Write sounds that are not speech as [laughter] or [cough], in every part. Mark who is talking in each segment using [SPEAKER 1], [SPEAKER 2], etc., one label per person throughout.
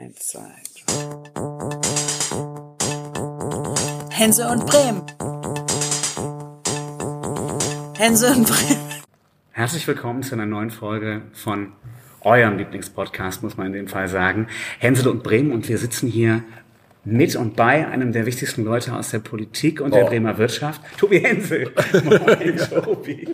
[SPEAKER 1] Eins, zwei, drei. Hense und Bremen. Hense und Bremen.
[SPEAKER 2] Herzlich willkommen zu einer neuen Folge von eurem Lieblingspodcast, muss man in dem Fall sagen. Hänsel und Bremen und wir sitzen hier mit und bei einem der wichtigsten Leute aus der Politik und der
[SPEAKER 3] Oh.
[SPEAKER 2] Bremer Wirtschaft, Tobi Hensel. [laughs] Moin, Tobi.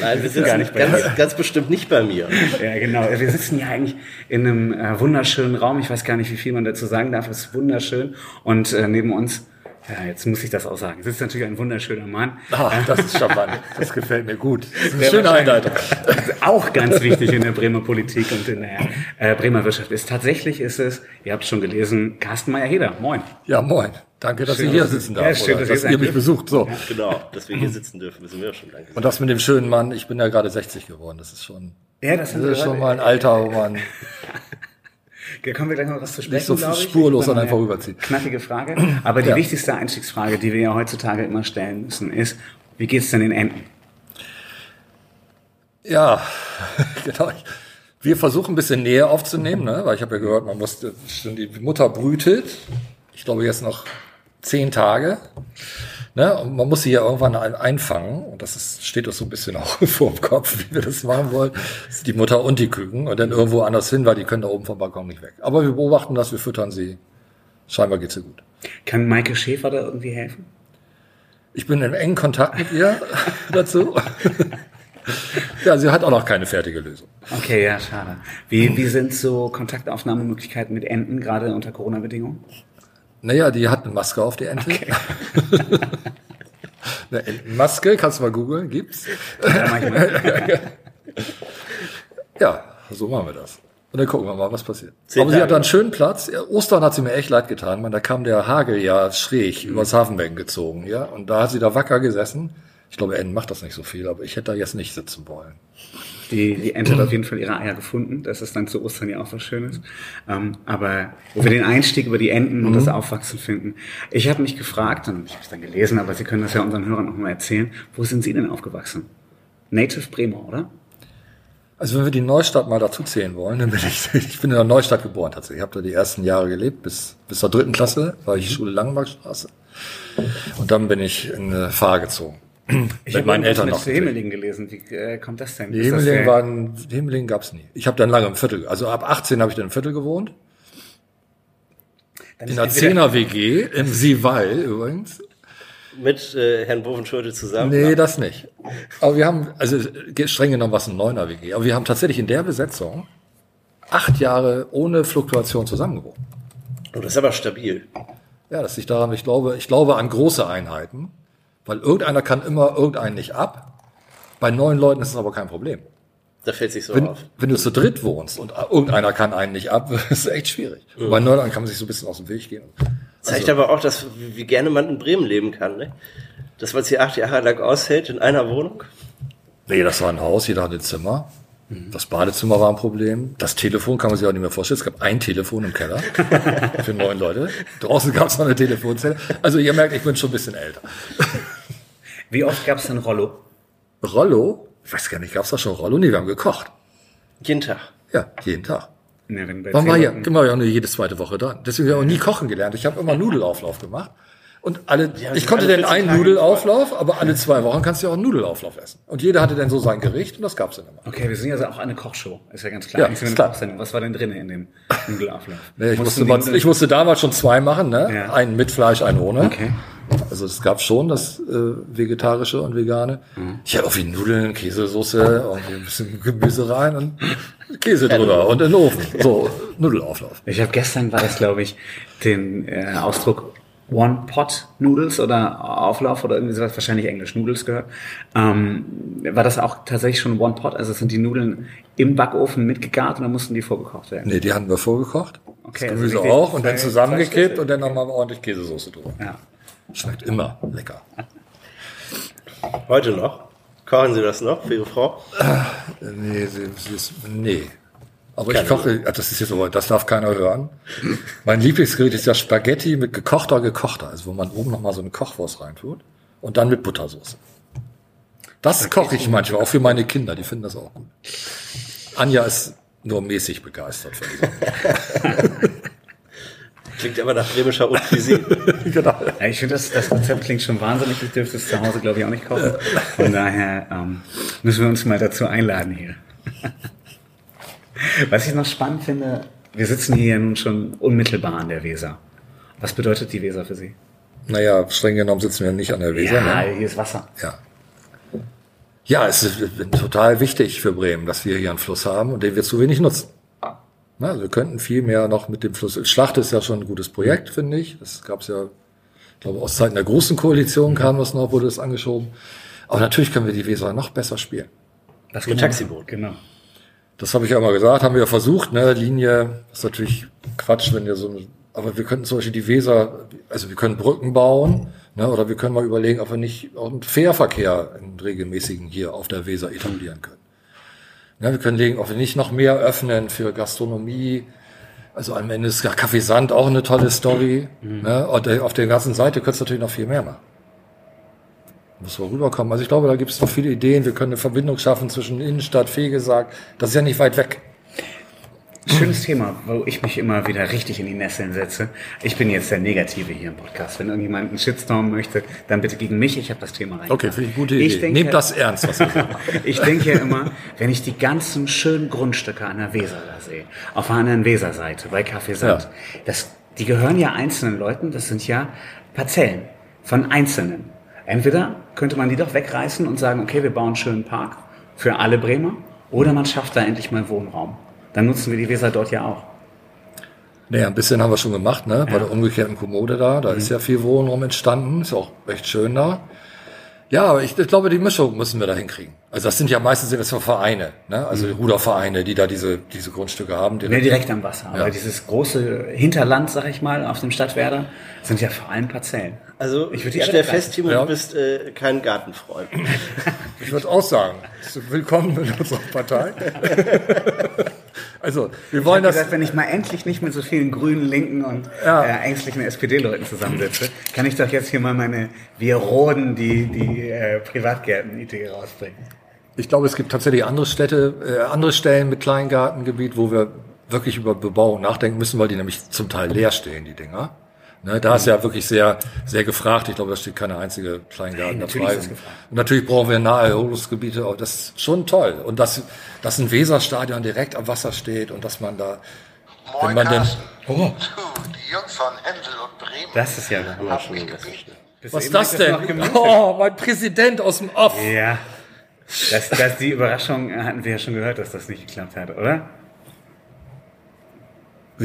[SPEAKER 3] Nein, wir sitzen
[SPEAKER 2] gar nicht bei
[SPEAKER 3] ganz, ganz bestimmt nicht bei mir.
[SPEAKER 2] Ja, genau. Wir sitzen hier eigentlich in einem äh, wunderschönen Raum. Ich weiß gar nicht, wie viel man dazu sagen darf. Es ist wunderschön. Und äh, neben uns, ja, jetzt muss ich das auch sagen, sitzt natürlich ein wunderschöner Mann.
[SPEAKER 4] Ah, das ist charmant. Das gefällt mir gut. Das ist eine schöne Einleitung. [laughs]
[SPEAKER 2] Auch ganz wichtig in der Bremer Politik und in der äh, Bremer Wirtschaft ist. Tatsächlich ist es, ihr habt es schon gelesen, Carsten Meyer-Heder. Moin.
[SPEAKER 4] Ja, moin. Danke, dass
[SPEAKER 2] Schön,
[SPEAKER 4] ich hier sitzen
[SPEAKER 2] ja,
[SPEAKER 4] darf.
[SPEAKER 2] schön,
[SPEAKER 4] oder
[SPEAKER 2] dass
[SPEAKER 4] dass
[SPEAKER 2] ihr
[SPEAKER 4] mich besucht. So.
[SPEAKER 3] Genau, dass wir hier sitzen dürfen, wissen wir schon. Danke.
[SPEAKER 4] Und das mit dem schönen Mann, ich bin ja gerade 60 geworden. Das ist schon,
[SPEAKER 2] Ja, das,
[SPEAKER 4] das ist schon mal ein Alter, wo man [laughs]
[SPEAKER 2] Da kommen wir gleich noch was zu sprechen.
[SPEAKER 4] Nicht so spurlos an einem
[SPEAKER 2] eine
[SPEAKER 4] vorüberzieht.
[SPEAKER 2] Knackige Frage. Aber die
[SPEAKER 4] Ja.
[SPEAKER 2] wichtigste Einstiegsfrage, die wir ja heutzutage immer stellen müssen, ist, wie geht's denn den Enten?
[SPEAKER 4] Ja, [laughs] genau. Wir versuchen ein bisschen Nähe aufzunehmen, ne? weil ich habe ja gehört, man muss, die Mutter brütet. Ich glaube jetzt noch zehn Tage. Ne? Und man muss sie ja irgendwann ein- einfangen. Und das ist, steht uns so ein bisschen auch [laughs] vor dem Kopf, wie wir das machen wollen. Das ist die Mutter und die Küken. Und dann irgendwo anders hin, weil die können da oben vom Balkon nicht weg. Aber wir beobachten das, wir füttern sie. Scheinbar geht's ihr gut.
[SPEAKER 2] Kann Maike Schäfer da irgendwie helfen?
[SPEAKER 4] Ich bin in engen Kontakt mit ihr [laughs] dazu. [laughs] ja, sie hat auch noch keine fertige Lösung.
[SPEAKER 2] Okay, ja, schade. Wie, wie sind so Kontaktaufnahmemöglichkeiten mit Enten, gerade unter Corona-Bedingungen?
[SPEAKER 4] Naja, die hat eine Maske auf, die Ente. [laughs] eine Entenmaske, kannst du mal googeln, gibt's. [laughs]
[SPEAKER 2] Ja,
[SPEAKER 4] so machen wir das. Und dann gucken wir mal, was passiert.
[SPEAKER 3] Zehn
[SPEAKER 4] Aber sie hat
[SPEAKER 3] Tage
[SPEAKER 4] da einen schönen Platz. Ostern hat sie mir echt leid getan. Man, da kam der Hagel ja schräg übers Hafenbecken gezogen, ja. Und da hat sie da wacker gesessen. Ich glaube, Enten macht das nicht so viel, aber ich hätte da jetzt nicht sitzen wollen.
[SPEAKER 2] Die, die Ente hat [clears throat] auf jeden Fall ihre Eier gefunden. Das ist dann zu Ostern ja auch was Schönes. Ähm, aber wo wir den Einstieg über die Enten und das Aufwachsen finden. Ich habe mich gefragt, und ich habe es dann gelesen, aber Sie können das ja unseren Hörern noch mal erzählen. Wo sind Sie denn aufgewachsen? Native Bremer, oder?
[SPEAKER 4] Also wenn wir die Neustadt mal dazu zählen wollen, dann bin ich, [laughs] ich bin in der Neustadt geboren tatsächlich. Ich habe da die ersten Jahre gelebt, bis, bis zur dritten Klasse war ich Schule Langenmarkstraße. Und dann bin ich in eine Fahr gezogen.
[SPEAKER 2] Ich
[SPEAKER 4] mit
[SPEAKER 2] habe
[SPEAKER 4] meinen Eltern noch.
[SPEAKER 2] Himmeling gelesen. Wie äh, kommt das denn?
[SPEAKER 4] Die Himmeling waren, Himmeling gab's nie. Ich habe dann lange im Viertel, also ab 18 habe ich dann im Viertel gewohnt.
[SPEAKER 2] dann
[SPEAKER 4] In
[SPEAKER 2] entweder-
[SPEAKER 4] 10er WG, im Siewall übrigens.
[SPEAKER 3] Mit äh, Herrn Bovenschulte zusammen.
[SPEAKER 4] Nee, das nicht. Aber wir haben, also streng genommen was ein Neuner WG, aber wir haben tatsächlich in der Besetzung acht Jahre ohne Fluktuation zusammengewohnt.
[SPEAKER 3] Oh, das ist aber stabil.
[SPEAKER 4] Ja, das liegt daran, ich glaube, ich glaube an große Einheiten, weil irgendeiner kann immer irgendeinen nicht ab. Bei neun Leuten ist es aber kein Problem.
[SPEAKER 3] Da fällt sich so
[SPEAKER 4] Wenn,
[SPEAKER 3] auf.
[SPEAKER 4] wenn du zu dritt wohnst und irgendeiner kann einen nicht ab, [laughs] ist es echt schwierig. Und Bei neun Leuten kann man sich so ein bisschen aus dem Weg gehen.
[SPEAKER 3] Zeigt aber auch, dass wie gerne man in Bremen leben kann, ne? Dass man es hier acht Jahre lang aushält in einer Wohnung.
[SPEAKER 4] Nee, das war ein Haus, jeder hatte ein Zimmer. Das Badezimmer war ein Problem. Das Telefon kann man sich auch nicht mehr vorstellen. Es gab ein Telefon im Keller [laughs] für neun Leute. Draußen gab es noch eine Telefonzelle. Also ihr merkt, ich bin schon ein bisschen älter.
[SPEAKER 2] Wie oft gab es denn Rollo?
[SPEAKER 4] Rollo? Ich weiß gar nicht, gab es da schon Rollo? Nee, wir haben gekocht.
[SPEAKER 3] Jeden Tag.
[SPEAKER 4] Ja, jeden Tag.
[SPEAKER 2] Bei
[SPEAKER 4] Man war ja, immer ja nur jede zweite Woche da. Deswegen habe ich auch nie kochen gelernt. Ich habe immer Nudelauflauf gemacht. Und alle,
[SPEAKER 3] Ja,
[SPEAKER 4] ich konnte dann
[SPEAKER 3] 14
[SPEAKER 4] einen Nudelauflauf, aber alle zwei Wochen kannst du ja auch einen Nudelauflauf essen. Und jeder hatte dann so sein Gericht und das gab's dann immer.
[SPEAKER 2] Okay, wir sind ja also auch eine Kochshow. Ist ja ganz klar.
[SPEAKER 4] Ja, ist
[SPEAKER 2] eine
[SPEAKER 4] klar.
[SPEAKER 2] Was war denn drin in dem Nudelauflauf?
[SPEAKER 4] Nee, ich, musste,
[SPEAKER 2] die
[SPEAKER 4] ich musste damals schon zwei machen, ne?
[SPEAKER 2] Ja.
[SPEAKER 4] Einen mit Fleisch, einen ohne.
[SPEAKER 2] Okay.
[SPEAKER 4] Also es gab schon das äh, Vegetarische und Vegane.
[SPEAKER 2] Mhm.
[SPEAKER 4] Ich hatte auch wie Nudeln, Käsesoße, irgendwie ein bisschen Gemüse rein und Käse drüber und in den Ofen. So, Nudelauflauf.
[SPEAKER 2] Ich habe gestern war das, glaube ich, den äh, Ausdruck One Pot Noodles oder Auflauf oder irgendwie sowas, wahrscheinlich Englisch Noodles gehört. Ähm, war das auch tatsächlich schon One Pot? Also sind die Nudeln im Backofen mitgegart oder mussten die vorgekocht werden?
[SPEAKER 4] Nee, die hatten wir vorgekocht.
[SPEAKER 2] Okay,
[SPEAKER 4] das
[SPEAKER 2] also
[SPEAKER 4] Gemüse
[SPEAKER 2] richtig
[SPEAKER 4] auch und dann zusammengekippt und dann nochmal ordentlich Käsesoße drüber.
[SPEAKER 2] Ja.
[SPEAKER 4] Schmeckt immer lecker.
[SPEAKER 3] Heute noch. Kochen Sie das noch für Ihre Frau?
[SPEAKER 4] Nee, sie, sie ist, nee. Aber
[SPEAKER 3] Keine
[SPEAKER 4] ich koche, das ist jetzt aber, das darf keiner hören. Mein Lieblingsgericht ist ja Spaghetti mit gekochter, gekochter, also wo man oben nochmal so eine Kochwurst reintut und dann mit Buttersoße. Das koche ich manchmal, auch für meine Kinder, die finden das auch gut. Anja ist nur mäßig begeistert von diesem. [laughs]
[SPEAKER 3] Klingt aber nach bremischer Haute Cuisine. [laughs]
[SPEAKER 4] genau.
[SPEAKER 2] Ja, ich finde, das, das Rezept klingt schon wahnsinnig. Ich dürfte es zu Hause, glaube ich, auch nicht kochen. Von daher ähm, müssen wir uns mal dazu einladen hier. Was ich noch spannend finde, wir sitzen hier nun schon unmittelbar an der Weser. Was bedeutet die Weser für Sie?
[SPEAKER 4] Naja, streng genommen sitzen wir nicht an der Weser.
[SPEAKER 2] ja,
[SPEAKER 4] ne?
[SPEAKER 2] hier ist Wasser.
[SPEAKER 4] Ja. Ja, es ist total wichtig für Bremen, dass wir hier einen Fluss haben und den wir zu wenig nutzen. Na, also wir könnten viel mehr noch mit dem Fluss. Schlacht ist ja schon ein gutes Projekt, finde ich. Das gab es ja, ich glaube, aus Zeiten der großen Koalition kam das noch, wurde das angeschoben. Aber natürlich können wir die Weser noch besser spielen.
[SPEAKER 2] Das
[SPEAKER 3] Taxiboot.
[SPEAKER 2] Genau.
[SPEAKER 4] Das habe ich ja immer gesagt, haben wir ja versucht, ne, Linie, ist natürlich Quatsch, wenn wir so, aber wir könnten zum Beispiel die Weser, also wir können Brücken bauen, ne, oder wir können mal überlegen, ob wir nicht auch einen Fährverkehr einen regelmäßigen hier auf der Weser etablieren können. Ne, wir können legen, ob wir nicht noch mehr öffnen für Gastronomie, also am Ende ist ja Café Sand auch eine tolle Story, ne, und äh, auf der ganzen Seite könntest du natürlich noch viel mehr machen. Muss mal rüberkommen. Also ich glaube, da gibt es noch viele Ideen. Wir können eine Verbindung schaffen zwischen Innenstadt, Fegesack. Das ist ja nicht weit weg.
[SPEAKER 2] Schönes Thema, wo ich mich immer wieder richtig in die Nesseln setze. Ich bin jetzt der Negative hier im Podcast. Wenn irgendjemand einen Shitstorm möchte, dann bitte gegen mich. Ich habe das Thema rein.
[SPEAKER 4] Okay, finde ich gute Idee.
[SPEAKER 2] Ich denke-
[SPEAKER 4] Nehmt das ernst, was wir sagen. [laughs]
[SPEAKER 2] Ich denke ja immer, wenn ich die ganzen schönen Grundstücke an der Weser da sehe, auf der anderen Weserseite bei Café Sand,
[SPEAKER 4] Ja.
[SPEAKER 2] das, die gehören ja einzelnen Leuten, das sind ja Parzellen von Einzelnen. Entweder könnte man die doch wegreißen und sagen, okay, wir bauen einen schönen Park für alle Bremer, oder man schafft da endlich mal Wohnraum. Dann nutzen wir die Weser dort ja auch.
[SPEAKER 4] Naja, ein bisschen haben wir schon gemacht, ne? Bei der umgekehrten Kommode da. Da ist ja viel Wohnraum entstanden. Ist auch recht schön da. Ja, aber ich, ich glaube, die Mischung müssen wir da hinkriegen. Also das sind ja meistens sind das ja Vereine, ne? Also Rudervereine, die da diese, diese Grundstücke haben.
[SPEAKER 2] Ne, direkt am Wasser. Aber
[SPEAKER 4] Ja.
[SPEAKER 2] dieses große Hinterland, sag ich mal, auf dem Stadtwerder, sind ja vor allem Parzellen.
[SPEAKER 3] Also
[SPEAKER 2] Ich
[SPEAKER 3] ich, stelle fest, Timo,
[SPEAKER 4] Ja.
[SPEAKER 3] du bist äh, kein Gartenfreund.
[SPEAKER 4] Ich würde auch sagen, willkommen in unserer Partei. also, wir wollen
[SPEAKER 2] Ich
[SPEAKER 4] das.
[SPEAKER 2] gesagt, wenn ich mal endlich nicht mit so vielen grünen, linken und
[SPEAKER 4] Ja.
[SPEAKER 2] äh, ängstlichen SPD-Leuten zusammensitze, kann ich doch jetzt hier mal meine Wir roden die, die äh, Privatgärten-Idee rausbringen.
[SPEAKER 4] Ich glaube, es gibt tatsächlich andere Städte, äh, andere Stellen mit Kleingartengebiet, wo wir wirklich über Bebauung nachdenken müssen, weil die nämlich zum Teil leer stehen, die Dinger. Ne, da ist ja wirklich sehr, sehr gefragt. Ich glaube, da steht keine einzige Kleingarten
[SPEAKER 2] Nein,
[SPEAKER 4] da
[SPEAKER 2] natürlich
[SPEAKER 4] frei.
[SPEAKER 2] ist es gefragt.
[SPEAKER 4] Und natürlich brauchen wir Naherholungsgebiete. auch. Das ist schon toll. Und dass, dass ein Weserstadion direkt am Wasser steht und dass man da, wenn
[SPEAKER 5] Moin
[SPEAKER 4] man denn, oh,
[SPEAKER 5] Du, die Jungs von Händel und Bremen
[SPEAKER 2] Das ist ja der Hammer.
[SPEAKER 5] haben mich gebeten.
[SPEAKER 2] Bis
[SPEAKER 4] was ist das denn? Oh, mein Präsident aus dem Off.
[SPEAKER 2] Ja. Das, das, die Überraschung hatten wir ja schon gehört, dass das nicht geklappt hat, oder?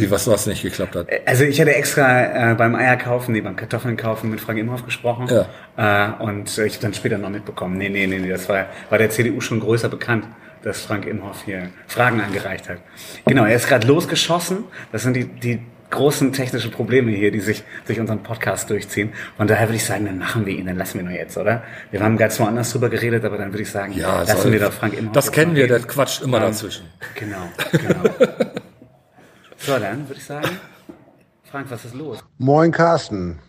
[SPEAKER 4] Wie, was, was nicht geklappt hat.
[SPEAKER 2] Also ich hatte extra äh, beim Eierkaufen, nee, beim Kartoffeln kaufen mit Frank Imhoff gesprochen.
[SPEAKER 4] Ja.
[SPEAKER 2] Äh, und äh, ich habe dann später noch mitbekommen, nee, nee, nee, nee, das war, war der CDU schon größer bekannt, dass Frank Imhoff hier Fragen angereicht hat. Genau, er ist gerade losgeschossen. Das sind die, die großen technischen Probleme hier, die sich durch unseren Podcast durchziehen. Von daher würde ich sagen, dann machen wir ihn, dann lassen wir nur jetzt, oder? Wir haben ganz woanders drüber geredet, aber dann würde ich sagen,
[SPEAKER 4] Ja,
[SPEAKER 2] lassen
[SPEAKER 4] soll-
[SPEAKER 2] wir doch Frank Imhoff.
[SPEAKER 4] Das kennen wir, der
[SPEAKER 2] reden.
[SPEAKER 4] quatscht immer
[SPEAKER 2] Ähm,
[SPEAKER 4] dazwischen.
[SPEAKER 2] Genau, genau. [laughs] so, dann würde ich sagen, Frank, was ist los?
[SPEAKER 6] Moin Carsten.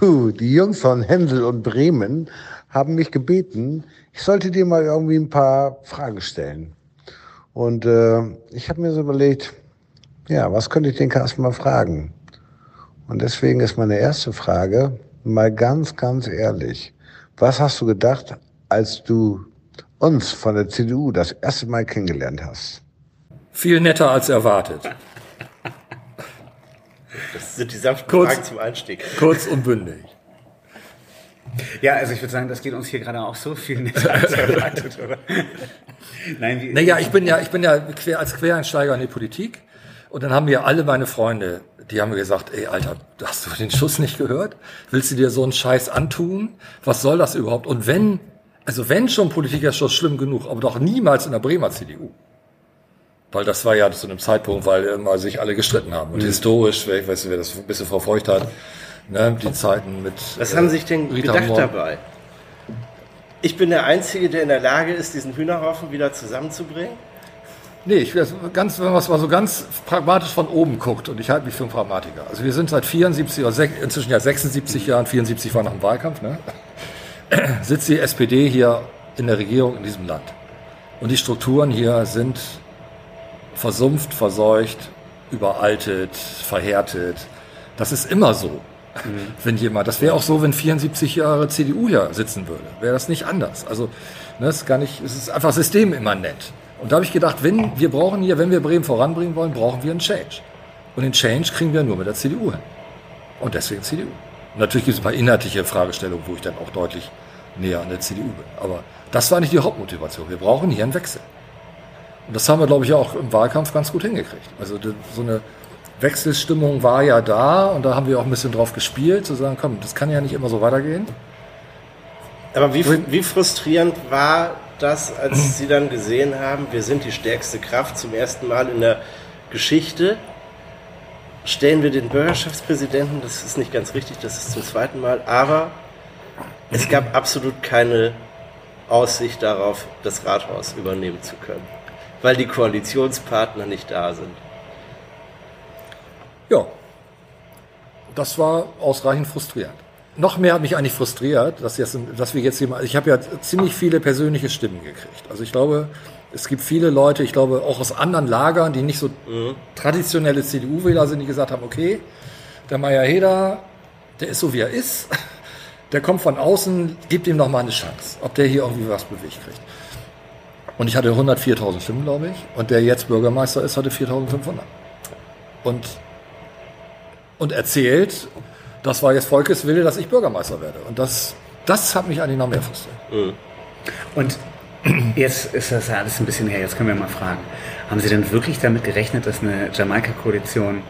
[SPEAKER 6] Du, die Jungs von Hänsel und Bremen haben mich gebeten, ich sollte dir mal irgendwie ein paar Fragen stellen. Und äh, ich habe mir so überlegt, ja, was könnte ich den Carsten mal fragen? Und deswegen ist meine erste Frage mal ganz, ganz ehrlich. Was hast du gedacht, als du uns von der CDU das erste Mal kennengelernt hast?
[SPEAKER 4] Viel netter als erwartet.
[SPEAKER 3] Das sind die sanften
[SPEAKER 4] Kurz.
[SPEAKER 3] Fragen zum Einstieg.
[SPEAKER 4] Kurz und bündig.
[SPEAKER 2] Ja, also ich würde sagen, das geht uns hier gerade auch so viel netter als erwartet, oder? Nein, wie,
[SPEAKER 4] Naja, ich bin ja, ich bin ja quer, als Quereinsteiger in die Politik. Und dann haben mir alle meine Freunde, die haben mir gesagt, ey, Alter, hast du den Schuss nicht gehört? Willst du dir so einen Scheiß antun? Was soll das überhaupt? Und wenn, also wenn schon Politiker ist schon schlimm genug, aber doch niemals in der Bremer CDU. Weil das war ja zu einem Zeitpunkt, weil immer sich alle gestritten haben. Und historisch, wer- ich weiß nicht, wer das ein bisschen verfolgt hat, ne, die Zeiten mit.
[SPEAKER 3] Was
[SPEAKER 4] äh,
[SPEAKER 3] haben sich denn
[SPEAKER 4] Rita
[SPEAKER 3] gedacht
[SPEAKER 4] Mohr.
[SPEAKER 3] dabei? Ich bin der Einzige, der in der Lage ist, diesen Hühnerhaufen wieder zusammenzubringen.
[SPEAKER 4] Nee, ich das ganz, wenn man es mal so ganz pragmatisch von oben guckt, und ich halte mich für einen Pragmatiker. Also wir sind seit 74 oder inzwischen ja 76 Jahren, 74 war nach dem Wahlkampf, ne? sitzt die SPD hier in der Regierung in diesem Land. Und die Strukturen hier sind versumpft, verseucht, überaltet, verhärtet. Das ist immer so. Wenn jemand, das wäre auch so, wenn 74 Jahre CDU hier sitzen würde, wäre das nicht anders. Also, ne, das ist gar nicht, es ist einfach systemimmanent. Und da habe ich gedacht, wenn wir brauchen hier, wenn wir Bremen voranbringen wollen, brauchen wir einen Change. Und den Change kriegen wir nur mit der CDU hin. Und deswegen CDU. Und natürlich gibt es ein paar inhaltliche Fragestellungen, wo ich dann auch deutlich näher an der CDU bin. Aber das war nicht die Hauptmotivation. Wir brauchen hier einen Wechsel. Und das haben wir, glaube ich, auch im Wahlkampf ganz gut hingekriegt. Also so eine Wechselstimmung war ja da und da haben wir auch ein bisschen drauf gespielt, zu sagen, komm, das kann ja nicht immer so weitergehen.
[SPEAKER 3] Aber wie, wie frustrierend war das, als Sie dann gesehen haben, wir sind die stärkste Kraft zum ersten Mal in der Geschichte? Stellen wir den Bürgerschaftspräsidenten, das ist nicht ganz richtig, das ist zum zweiten Mal, aber es gab absolut keine Aussicht darauf, das Rathaus übernehmen zu können, weil die Koalitionspartner nicht da sind.
[SPEAKER 4] Ja, das war ausreichend frustrierend. Noch mehr hat mich eigentlich frustriert, dass, jetzt, dass wir jetzt hier mal, ich habe ja ziemlich viele persönliche Stimmen gekriegt. Also ich glaube, es gibt viele Leute, ich glaube auch aus anderen Lagern, die nicht so traditionelle CDU-Wähler sind, die gesagt haben, okay, der Meier Heder, der ist so wie er ist, der kommt von außen, gibt ihm noch mal eine Chance, ob der hier irgendwie was bewegt kriegt. Und ich hatte 104.000 Stimmen, glaube ich, und der jetzt Bürgermeister ist, hatte 4.500. Und und erzählt, das war jetzt Volkes Wille, dass ich Bürgermeister werde. Und das, das hat mich eigentlich noch mehr frustriert.
[SPEAKER 2] Und jetzt ist das ja alles ein bisschen her. Jetzt können wir mal fragen. Haben Sie denn wirklich damit gerechnet, dass eine Jamaika-Koalition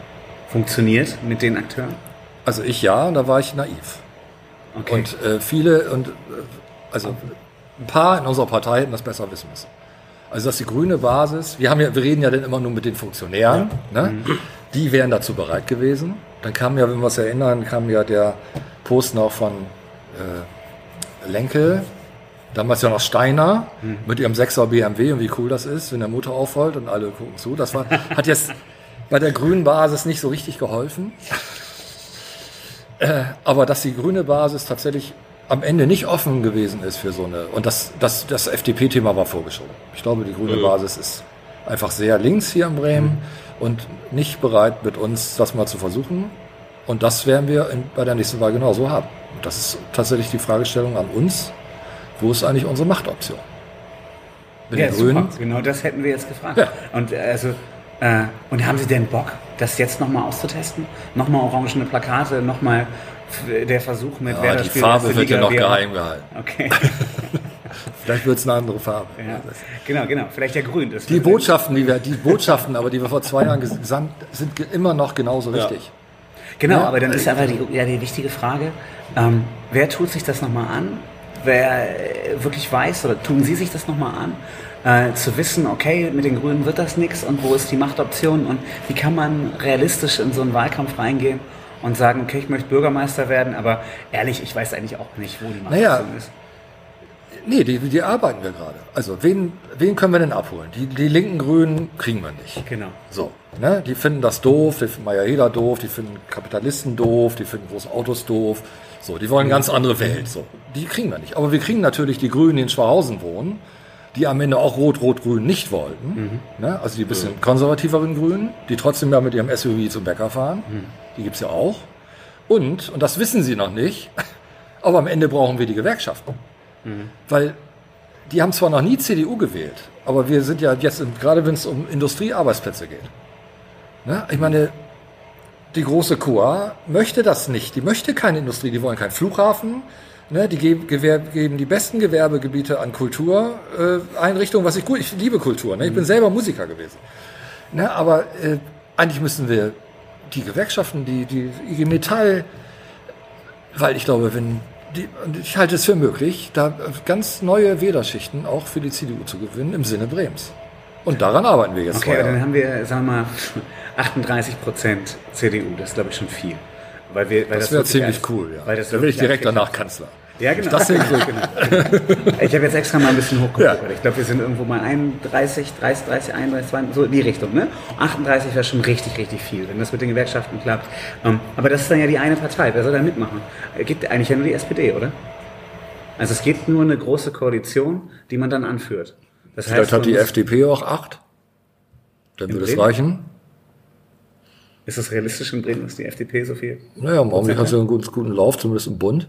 [SPEAKER 2] funktioniert mit den Akteuren?
[SPEAKER 4] Also ich ja, und da war ich naiv.
[SPEAKER 2] Okay.
[SPEAKER 4] Und äh, viele, und äh, also ein paar in unserer Partei hätten das besser wissen müssen. Also dass die grüne Basis, wir haben ja, wir reden ja dann immer nur mit den Funktionären, ne? die wären dazu bereit gewesen. Dann kam ja, wenn wir uns erinnern, kam ja der Post noch von äh, Lenke, damals ja noch Steiner, mit ihrem 6er BMW und wie cool das ist, wenn der Motor aufholt und alle gucken zu. Das war, hat jetzt bei der grünen Basis nicht so richtig geholfen. Äh, aber dass die grüne Basis tatsächlich am Ende nicht offen gewesen ist für so eine, und das, das, das FDP-Thema war vorgeschoben. Ich glaube, die grüne Basis ist einfach sehr links hier in Bremen und nicht bereit, mit uns das mal zu versuchen. Und das werden wir in, bei der nächsten Wahl genauso haben. Und das ist tatsächlich die Fragestellung an uns. Wo ist eigentlich unsere Machtoption? Mit
[SPEAKER 2] ja,
[SPEAKER 4] den Grünen?
[SPEAKER 2] Genau das hätten wir jetzt gefragt.
[SPEAKER 4] Ja.
[SPEAKER 2] Und also äh, und haben Sie denn Bock, das jetzt nochmal auszutesten? Nochmal orangene Plakate, nochmal der Versuch mit
[SPEAKER 4] Ja,
[SPEAKER 2] wer
[SPEAKER 4] die Farbe wird ja noch
[SPEAKER 2] wer-
[SPEAKER 4] geheim gehalten.
[SPEAKER 2] Okay. [laughs]
[SPEAKER 4] Vielleicht wird es eine andere Farbe.
[SPEAKER 2] ja. Genau, genau. Vielleicht ja grün. Das
[SPEAKER 4] Die Botschaften, die wir, die Botschaften, aber die wir vor zwei Jahren gesandt, sind immer noch genauso wichtig.
[SPEAKER 2] Genau,
[SPEAKER 4] Ja.
[SPEAKER 2] aber dann ist aber die, ja, die wichtige Frage, ähm, wer tut sich das nochmal an? Wer äh, wirklich weiß, oder tun Sie sich das nochmal an, äh, zu wissen, okay, mit den Grünen wird das nichts und wo ist die Machtoption und wie kann man realistisch in so einen Wahlkampf reingehen und sagen, okay, ich möchte Bürgermeister werden, aber ehrlich, ich weiß eigentlich auch nicht, wo die Machtoption
[SPEAKER 4] Naja.
[SPEAKER 2] ist.
[SPEAKER 4] Nee, die, die arbeiten wir gerade. Also, wen, wen können wir denn abholen? Die, die linken Grünen kriegen wir nicht.
[SPEAKER 2] Genau.
[SPEAKER 4] So, ne? Die finden das doof, die finden Maya doof, die finden Kapitalisten doof, die finden große Autos doof. So, die wollen eine ganz andere Welt. So, die kriegen wir nicht. Aber wir kriegen natürlich die Grünen, die in Schwarhausen wohnen, die am Ende auch Rot-Rot-Grün nicht wollten. Ne? Also die bisschen konservativeren Grünen, die trotzdem ja mit ihrem SUV zum Bäcker fahren. Die gibt's ja auch. Und, und das wissen sie noch nicht, [laughs] aber am Ende brauchen wir die Gewerkschaften. Weil die haben zwar noch nie CDU gewählt, aber wir sind ja jetzt, gerade wenn es um Industriearbeitsplätze geht. Ne? Ich meine, die große QA möchte das nicht. Die möchte keine Industrie, die wollen keinen Flughafen. Ne? Die geben, geben die besten Gewerbegebiete an Kultureinrichtungen, äh, was ich gut, ich liebe Kultur. Ne? Ich bin selber Musiker gewesen. Ne? Aber äh, eigentlich müssen wir die Gewerkschaften, die, die IG Metall, weil ich glaube, wenn die, ich halte es für möglich, da ganz neue Wählerschichten auch für die CDU zu gewinnen im Sinne Brems. Und daran arbeiten wir jetzt.
[SPEAKER 2] Okay,
[SPEAKER 4] zwei
[SPEAKER 2] dann haben wir, sagen wir mal, [laughs] 38 Prozent CDU. Das ist, glaube ich, schon viel. Weil wir, weil
[SPEAKER 4] Das wäre
[SPEAKER 2] wirklich
[SPEAKER 4] ziemlich
[SPEAKER 2] als-
[SPEAKER 4] cool, ja.
[SPEAKER 2] Weil das
[SPEAKER 4] da will ich direkt danach Kanzler.
[SPEAKER 2] Ja, genau.
[SPEAKER 4] Das hinkriege.
[SPEAKER 2] Ich habe jetzt extra mal ein bisschen hochgeguckt.
[SPEAKER 4] Ja.
[SPEAKER 2] Ich glaube, wir sind irgendwo mal 31, 30, 30, 31, 32, so in die Richtung. Ne? 38 wäre schon richtig, richtig viel, wenn das mit den Gewerkschaften klappt. Ähm, aber das ist dann ja die eine Partei. Wer soll da mitmachen? Äh, Gibt eigentlich ja nur die SPD, oder? Also es gibt nur eine große Koalition, die man dann anführt. Das
[SPEAKER 4] Vielleicht hat
[SPEAKER 2] man
[SPEAKER 4] die FDP auch acht. Dann würde es reichen.
[SPEAKER 2] Ist es realistisch in Bremen, dass die FDP so viel?
[SPEAKER 4] Naja, im Augenblick hat sie einen guten, guten Lauf, zumindest im Bund.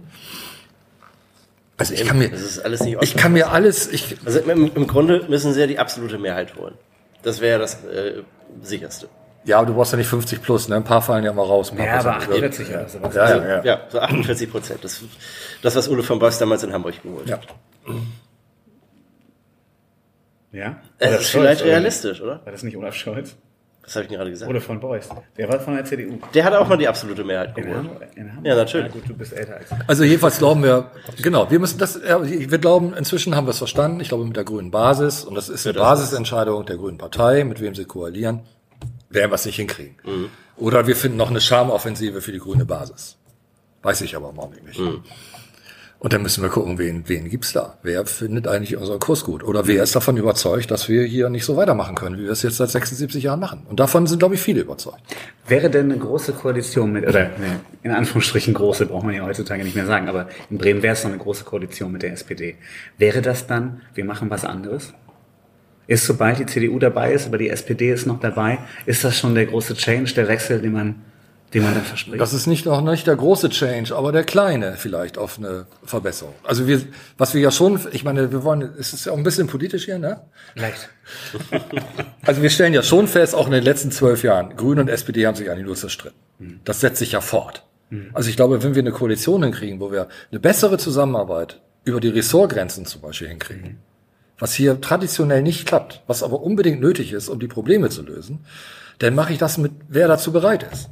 [SPEAKER 4] Also ich kann mir,
[SPEAKER 3] Das ist alles nicht
[SPEAKER 4] ich kann mir alles, ich,
[SPEAKER 3] Also im, im Grunde müssen sie ja die absolute Mehrheit holen. Das wäre ja das äh, sicherste.
[SPEAKER 4] ja, aber du brauchst ja nicht 50 plus, ne? Ein paar fallen ja mal raus.
[SPEAKER 2] Ja, aber
[SPEAKER 4] Prozent.
[SPEAKER 2] 48 oder sowas.
[SPEAKER 4] Ja, ja, ja.
[SPEAKER 3] Ja, so 48 Prozent. Das, das, was Ulle von Boss damals in Hamburg geholt
[SPEAKER 4] Ja.
[SPEAKER 3] hat.
[SPEAKER 2] Ja?
[SPEAKER 3] Es
[SPEAKER 2] Olaf
[SPEAKER 3] ist
[SPEAKER 2] Scholz,
[SPEAKER 3] vielleicht
[SPEAKER 2] oder?
[SPEAKER 3] realistisch, oder?
[SPEAKER 2] War das nicht Olaf Scholz?
[SPEAKER 3] Was habe ich gerade gesagt?
[SPEAKER 2] Oder von Beuys? Der war von der CDU.
[SPEAKER 3] Der hat auch mal die absolute Mehrheit
[SPEAKER 2] In
[SPEAKER 3] geholt.
[SPEAKER 2] Hamburg? In Hamburg?
[SPEAKER 3] Ja, natürlich.
[SPEAKER 2] Ja, gut, du bist älter als ich.
[SPEAKER 4] Also jedenfalls glauben wir, genau, wir müssen das, ja, wir glauben, inzwischen haben wir es verstanden, ich glaube mit der grünen Basis, und das ist eine
[SPEAKER 3] das
[SPEAKER 4] Basisentscheidung der grünen Partei, mit wem sie koalieren, werden wir es nicht hinkriegen. Oder wir finden noch eine Schamoffensive für die grüne Basis. Weiß ich aber im Augenblick nicht. Und dann müssen wir gucken, wen, wen gibt's da? Wer findet eigentlich unseren Kurs gut? Oder wer ist davon überzeugt, dass wir hier nicht so weitermachen können, wie wir es jetzt seit 76 Jahren machen? Und davon sind, glaube ich, viele überzeugt.
[SPEAKER 2] Wäre denn eine große Koalition mit, oder ne, in Anführungsstrichen große, braucht man ja heutzutage nicht mehr sagen, aber in Bremen wäre es noch eine große Koalition mit der SPD. Wäre das dann, wir machen was anderes? Ist sobald die CDU dabei ist, aber die SPD ist noch dabei, ist das schon der große Change, der Wechsel, den man, den man dann verspricht?
[SPEAKER 4] Das ist nicht noch nicht der große Change, aber der kleine vielleicht auf eine Verbesserung. Also wir, was wir ja schon, ich meine, wir wollen, es ist ja auch ein bisschen politisch hier, ne?
[SPEAKER 2] Leicht. [laughs]
[SPEAKER 4] Also wir stellen ja schon fest, auch in den letzten zwölf Jahren, Grüne und SPD haben sich eigentlich nur zerstritten. Das setzt sich ja fort. Also ich glaube, wenn wir eine Koalition hinkriegen, wo wir eine bessere Zusammenarbeit über die Ressortgrenzen zum Beispiel hinkriegen, was hier traditionell nicht klappt, was aber unbedingt nötig ist, um die Probleme zu lösen, dann mache ich das mit, wer dazu bereit ist.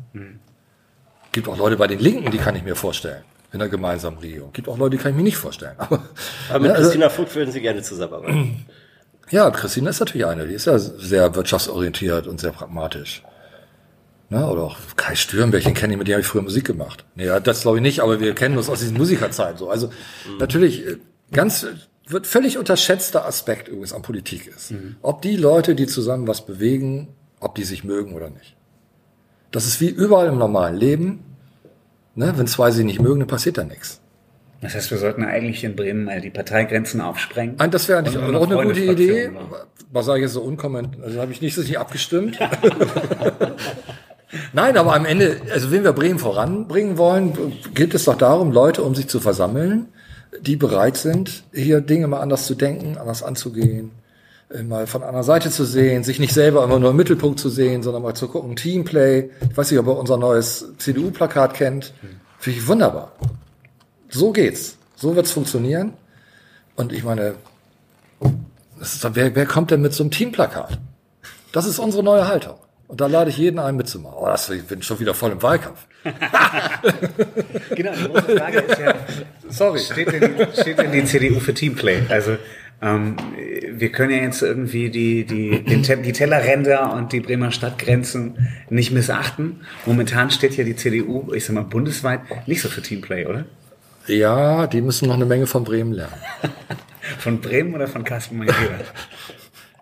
[SPEAKER 4] Gibt auch Leute bei den Linken, die kann ich mir vorstellen, in einer gemeinsamen Regierung. Gibt auch Leute, die kann ich mir nicht vorstellen. [laughs] Aber,
[SPEAKER 3] Aber mit
[SPEAKER 4] Ja, also-
[SPEAKER 3] Christina Vogt würden sie gerne zusammenarbeiten. [clears throat]
[SPEAKER 4] ja, Christine ist natürlich eine, die ist ja sehr wirtschaftsorientiert und sehr pragmatisch. Ne? Oder auch Kai Stürmberg, den kenne ich, mit dem habe ich früher Musik gemacht. Nee, ja, das glaube ich nicht, aber wir kennen uns aus diesen Musikerzeiten so. Also natürlich äh, ganz wird völlig unterschätzter Aspekt übrigens an Politik ist. Ob die Leute, die zusammen was bewegen, ob die sich mögen oder nicht. Das ist wie überall im normalen Leben. Ne? Wenn zwei sich nicht mögen, dann passiert da nichts.
[SPEAKER 2] Das heißt, wir sollten eigentlich in Bremen mal die Parteigrenzen aufsprengen.
[SPEAKER 4] Nein, das wäre eigentlich auch eine gute Idee. Was sage ich jetzt so unkommentiert? Also habe ich nicht, nicht abgestimmt. [laughs] Nein, aber am Ende, also wenn wir Bremen voranbringen wollen, geht es doch darum, Leute um sich zu versammeln, die bereit sind, hier Dinge mal anders zu denken, anders anzugehen, mal von einer Seite zu sehen, sich nicht selber immer nur im Mittelpunkt zu sehen, sondern mal zu gucken, Teamplay. Ich weiß nicht, ob ihr unser neues CDU-Plakat kennt. Finde ich wunderbar. So geht's. So wird's funktionieren. Und ich meine, ist, wer, wer kommt denn mit so einem Teamplakat? Das ist unsere neue Haltung. Und da lade ich jeden ein mitzumachen. Oh, das, ich bin schon wieder voll im Wahlkampf. [laughs]
[SPEAKER 2] Genau, die große Frage ist ja,
[SPEAKER 4] Sorry.
[SPEAKER 2] steht denn, steht denn die CDU für Teamplay? Also ähm, wir können ja jetzt irgendwie die, die, den, die Tellerränder und die Bremer Stadtgrenzen nicht missachten. Momentan steht ja die CDU, ich sag mal bundesweit, nicht so für Teamplay, oder?
[SPEAKER 4] Ja, die müssen noch eine Menge von Bremen lernen. [laughs]
[SPEAKER 2] Von Bremen oder von Carsten Meyer?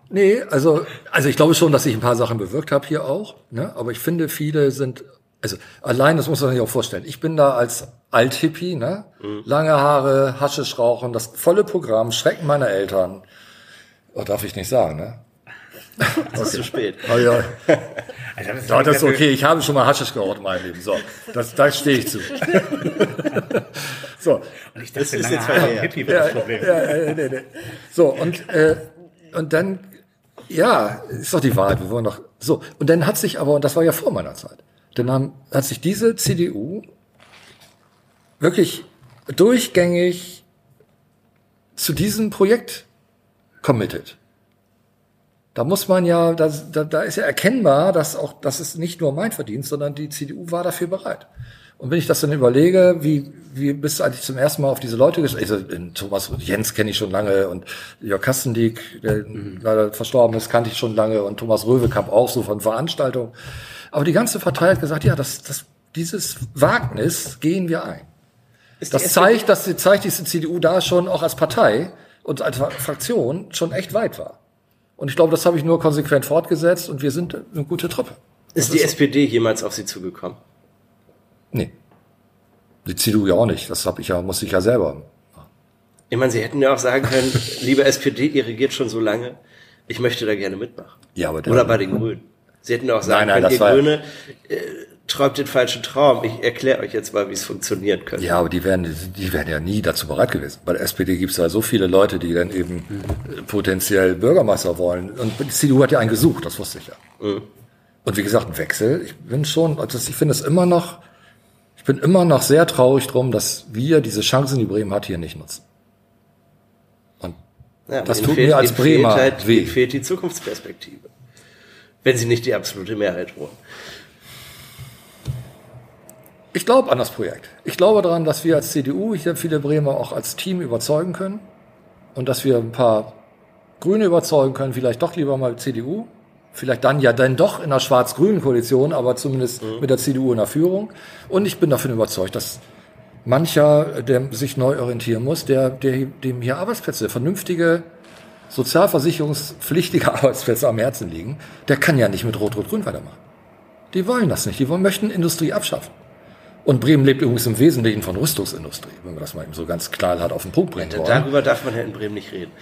[SPEAKER 4] Nee, also, also ich glaube schon, dass ich ein paar Sachen bewirkt habe hier auch. Ne? Aber ich finde, viele sind, also allein, das muss man sich auch vorstellen. Ich bin da als Althippie, ne? lange Haare, Haschisch rauchen, das volle Programm, Schrecken meiner Eltern. Oh, darf ich nicht sagen, ne? [laughs]
[SPEAKER 3] Es ist zu spät. [laughs]
[SPEAKER 4] Oh, ja.
[SPEAKER 2] Also das,
[SPEAKER 4] Ja, das ist okay. Ich habe schon mal Haschisch geraucht in meinem Leben. So, das, da stehe ich zu. [laughs] so,
[SPEAKER 2] Und ich
[SPEAKER 3] Das
[SPEAKER 2] dachte,
[SPEAKER 3] ist
[SPEAKER 2] lange
[SPEAKER 3] jetzt verjährt.
[SPEAKER 2] Hippie wird das Problem.
[SPEAKER 4] ja, äh, nee, nee. so und äh, und dann ja, ist doch die Wahrheit. Wir wollen doch so. Und dann hat sich aber und das war ja vor meiner Zeit. Dann haben, hat sich diese CDU wirklich durchgängig zu diesem Projekt committed. Da muss man ja, da, da, da ist ja erkennbar, dass auch, das ist nicht nur mein Verdienst, sondern die CDU war dafür bereit. Und wenn ich das dann überlege, wie, wie bist du eigentlich zum ersten Mal auf diese Leute gestoßen? Also Thomas Jens kenne ich schon lange und Jörg Kastendieck, der leider verstorben ist, kannte ich schon lange und Thomas Röwekamp auch so von Veranstaltungen. Aber die ganze Partei hat gesagt, ja, das, das, dieses Wagnis gehen wir ein.
[SPEAKER 3] Ist die
[SPEAKER 4] Das zeigt, dass sie zeigt, dass die CDU da schon auch als Partei und als Fraktion schon echt weit war. Und ich glaube, das habe ich nur konsequent fortgesetzt und wir sind eine gute Truppe.
[SPEAKER 3] Ist die SPD jemals auf Sie zugekommen?
[SPEAKER 4] Nee. Die CDU ja auch nicht. Das habe ich ja, muss ich ja selber.
[SPEAKER 3] Ich meine, Sie hätten ja auch sagen können, [laughs] liebe SPD, ihr regiert schon so lange, ich möchte da gerne mitmachen.
[SPEAKER 4] Ja, aber der-
[SPEAKER 3] Oder bei den Grünen. Sie hätten auch sagen
[SPEAKER 4] Nein, nein,
[SPEAKER 3] können, ihr Grüne äh, träumt den falschen Traum. Ich erkläre euch jetzt mal, wie es funktionieren könnte.
[SPEAKER 4] Ja, aber die wären, die wären ja nie dazu bereit gewesen. Bei der SPD gibt es ja so viele Leute, die dann eben äh, potenziell Bürgermeister wollen. Und die CDU hat ja einen gesucht, das wusste ich ja. Und wie gesagt, ein Wechsel, ich bin schon, also ich finde es immer noch, ich bin immer noch sehr traurig drum, dass wir diese Chancen, die Bremen hat, hier nicht nutzen. Und
[SPEAKER 3] Ja,
[SPEAKER 4] Das tut
[SPEAKER 3] fehlt,
[SPEAKER 4] mir als
[SPEAKER 3] ihnen fehlt
[SPEAKER 4] Bremer
[SPEAKER 3] halt,
[SPEAKER 4] weh.
[SPEAKER 3] fehlt die Zukunftsperspektive. Wenn sie nicht die absolute Mehrheit wollen.
[SPEAKER 4] Ich glaube an das Projekt. Ich glaube daran, dass wir als CDU hier viele Bremer auch als Team überzeugen können und dass wir ein paar Grüne überzeugen können, vielleicht doch lieber mal CDU. Vielleicht dann ja dann doch in einer schwarz-grünen Koalition, aber zumindest mit der CDU in der Führung. Und ich bin davon überzeugt, dass mancher, der sich neu orientieren muss, der, der dem hier Arbeitsplätze, vernünftige, sozialversicherungspflichtige [laughs] Arbeitsplätze am Herzen liegen, der kann ja nicht mit Rot-Rot-Grün weitermachen. Die wollen das nicht. Die wollen, möchten Industrie abschaffen. Und Bremen lebt übrigens im Wesentlichen von Rüstungsindustrie, wenn wir das mal eben so ganz knallhart auf den Punkt bringen wollen.
[SPEAKER 3] Darüber darf man ja in Bremen nicht reden.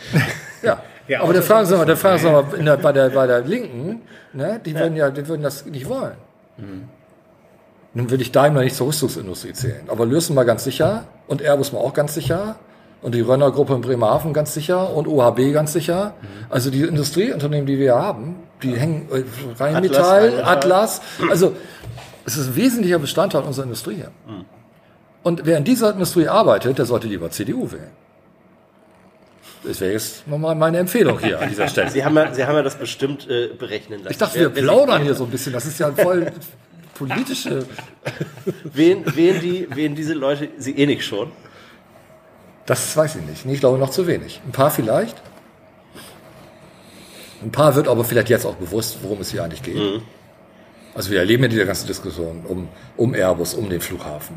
[SPEAKER 4] Ja. [laughs]
[SPEAKER 2] Ja,
[SPEAKER 4] aber der Sie
[SPEAKER 2] und
[SPEAKER 4] mal, der
[SPEAKER 2] so.
[SPEAKER 4] fragen Sie mal der, bei, der, bei der [laughs] Linken, ne, die würden ja, die würden das nicht wollen. Nun will ich Daimler nicht zur Rüstungsindustrie zählen, aber Lürsen mal ganz sicher und Airbus mal auch ganz sicher und die Rönner Gruppe in Bremerhaven ganz sicher und OHB ganz sicher. Also die Industrieunternehmen, die wir haben, die hängen äh, Rheinmetall,
[SPEAKER 3] Rheinmetall.
[SPEAKER 4] Atlas, also es ist ein wesentlicher Bestandteil unserer Industrie hier. Und wer in dieser Industrie arbeitet, der sollte lieber CDU wählen. Das wäre jetzt nochmal meine Empfehlung hier an dieser Stelle. [laughs]
[SPEAKER 3] Sie haben ja, Sie haben ja das bestimmt äh, berechnen lassen.
[SPEAKER 4] Ich dachte, wir
[SPEAKER 3] sich-
[SPEAKER 4] plaudern hier so ein bisschen. Das ist ja voll politische. [laughs]
[SPEAKER 3] Wen, wen, die, wen diese Leute, Sie eh nicht schon.
[SPEAKER 4] Das weiß ich nicht. Nee, Ich glaube noch zu wenig. Ein paar vielleicht. Ein paar wird aber vielleicht jetzt auch bewusst, worum es hier eigentlich geht. Also wir erleben ja diese ganze Diskussion um, um Airbus, um den Flughafen.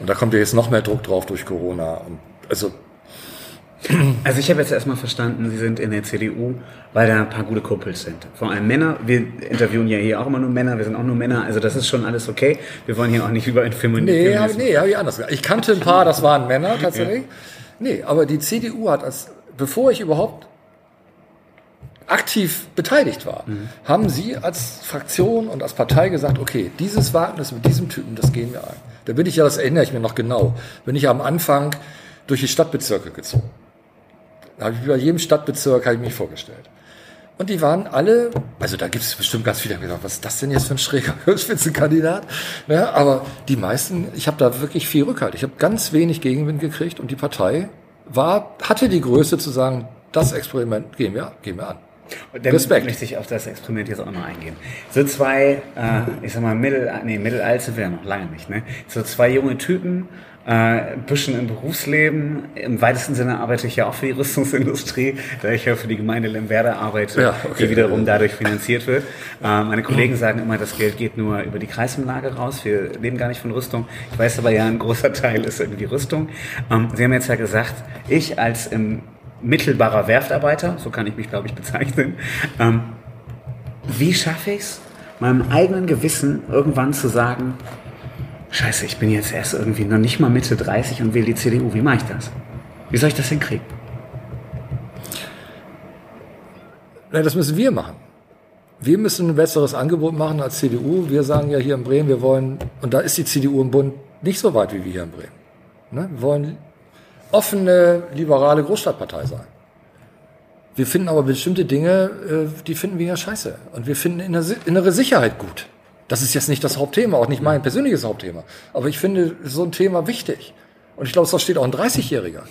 [SPEAKER 4] Und da kommt ja jetzt noch mehr Druck drauf durch Corona. Und also [clears throat]
[SPEAKER 2] Also ich habe jetzt erstmal verstanden, Sie sind in der CDU, weil da ein paar gute Kumpels sind. Vor allem Männer. Wir interviewen ja hier auch immer nur Männer. Wir sind auch nur Männer. Also das ist schon alles okay. Wir wollen hier auch nicht über ein Feminismus.
[SPEAKER 4] Nee, hab, nee, habe ich anders gesagt. Ich kannte ein paar, das waren Männer tatsächlich. Nee, aber die CDU hat als, bevor ich überhaupt aktiv beteiligt war, haben sie als Fraktion und als Partei gesagt, okay, dieses Wagnis mit diesem Typen, das gehen wir ein. Da bin ich ja, das erinnere ich mir noch genau, bin ich am Anfang durch die Stadtbezirke gezogen. Da habe ich bei jedem Stadtbezirk habe ich mich vorgestellt. Und die waren alle, also da gibt es bestimmt ganz viele, die haben gedacht, was ist das denn jetzt für ein schräger [laughs] Spitzenkandidat? Ja, aber die meisten, ich habe da wirklich viel Rückhalt. Ich habe ganz wenig Gegenwind gekriegt und die Partei war, hatte die Größe zu sagen, das Experiment gehen wir, gehen wir an.
[SPEAKER 2] Und dann
[SPEAKER 4] Respekt.
[SPEAKER 2] möchte ich auf das Experiment jetzt auch noch eingehen. So zwei, äh, ich sag mal, mittel, nee, mittelalt sind wir ja noch lange nicht, ne? So zwei junge Typen, äh, ein bisschen im Berufsleben. Im weitesten Sinne arbeite ich ja auch für die Rüstungsindustrie, da ich ja für die Gemeinde Lemwerder arbeite,
[SPEAKER 4] Ja, okay.
[SPEAKER 2] die wiederum dadurch finanziert wird. Äh, meine Kollegen sagen immer, das Geld geht nur über die Kreisumlage raus. Wir leben gar nicht von Rüstung. Ich weiß aber ja, ein großer Teil ist irgendwie Rüstung. Ähm, Sie haben jetzt ja gesagt, ich als im mittelbarer Werftarbeiter, so kann ich mich, glaube ich, bezeichnen. Ähm, wie schaffe ich es, meinem eigenen Gewissen irgendwann zu sagen, scheiße, ich bin jetzt erst irgendwie noch nicht mal Mitte 30 und wähle die CDU. Wie mache ich das? Wie soll ich das hinkriegen?
[SPEAKER 4] Nein, das müssen wir machen. Wir müssen ein besseres Angebot machen als CDU. Wir sagen ja hier in Bremen, wir wollen, und da ist die CDU im Bund nicht so weit wie wir hier in Bremen. Ne? Wir wollen offene, liberale Großstadtpartei sein. Wir finden aber bestimmte Dinge, äh, die finden wir ja scheiße. Und wir finden innere Si- innere Sicherheit gut. Das ist jetzt nicht das Hauptthema, auch nicht mein persönliches Hauptthema. Aber ich finde so ein Thema wichtig. Und ich glaube, das steht auch ein 30-Jähriger.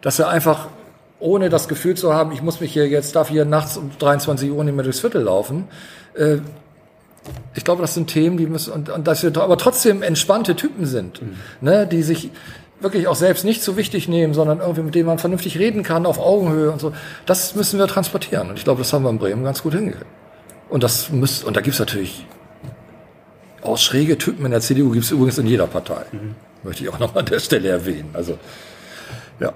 [SPEAKER 4] Dass er einfach, ohne das Gefühl zu haben, ich muss mich hier jetzt, darf hier nachts um 23 Uhr nicht mehr durchs Viertel laufen. Äh, ich glaube, das sind Themen, die müssen, und, und dass wir aber trotzdem entspannte Typen sind, ne, die sich wirklich auch selbst nicht so wichtig nehmen, sondern irgendwie mit denen man vernünftig reden kann, auf Augenhöhe und so. Das müssen wir transportieren. Und ich glaube, das haben wir in Bremen ganz gut hingekriegt. Und das müsst, und da gibt's natürlich auch schräge Typen in der CDU gibt's übrigens in jeder Partei. Möchte ich auch noch an der Stelle erwähnen. Also, ja.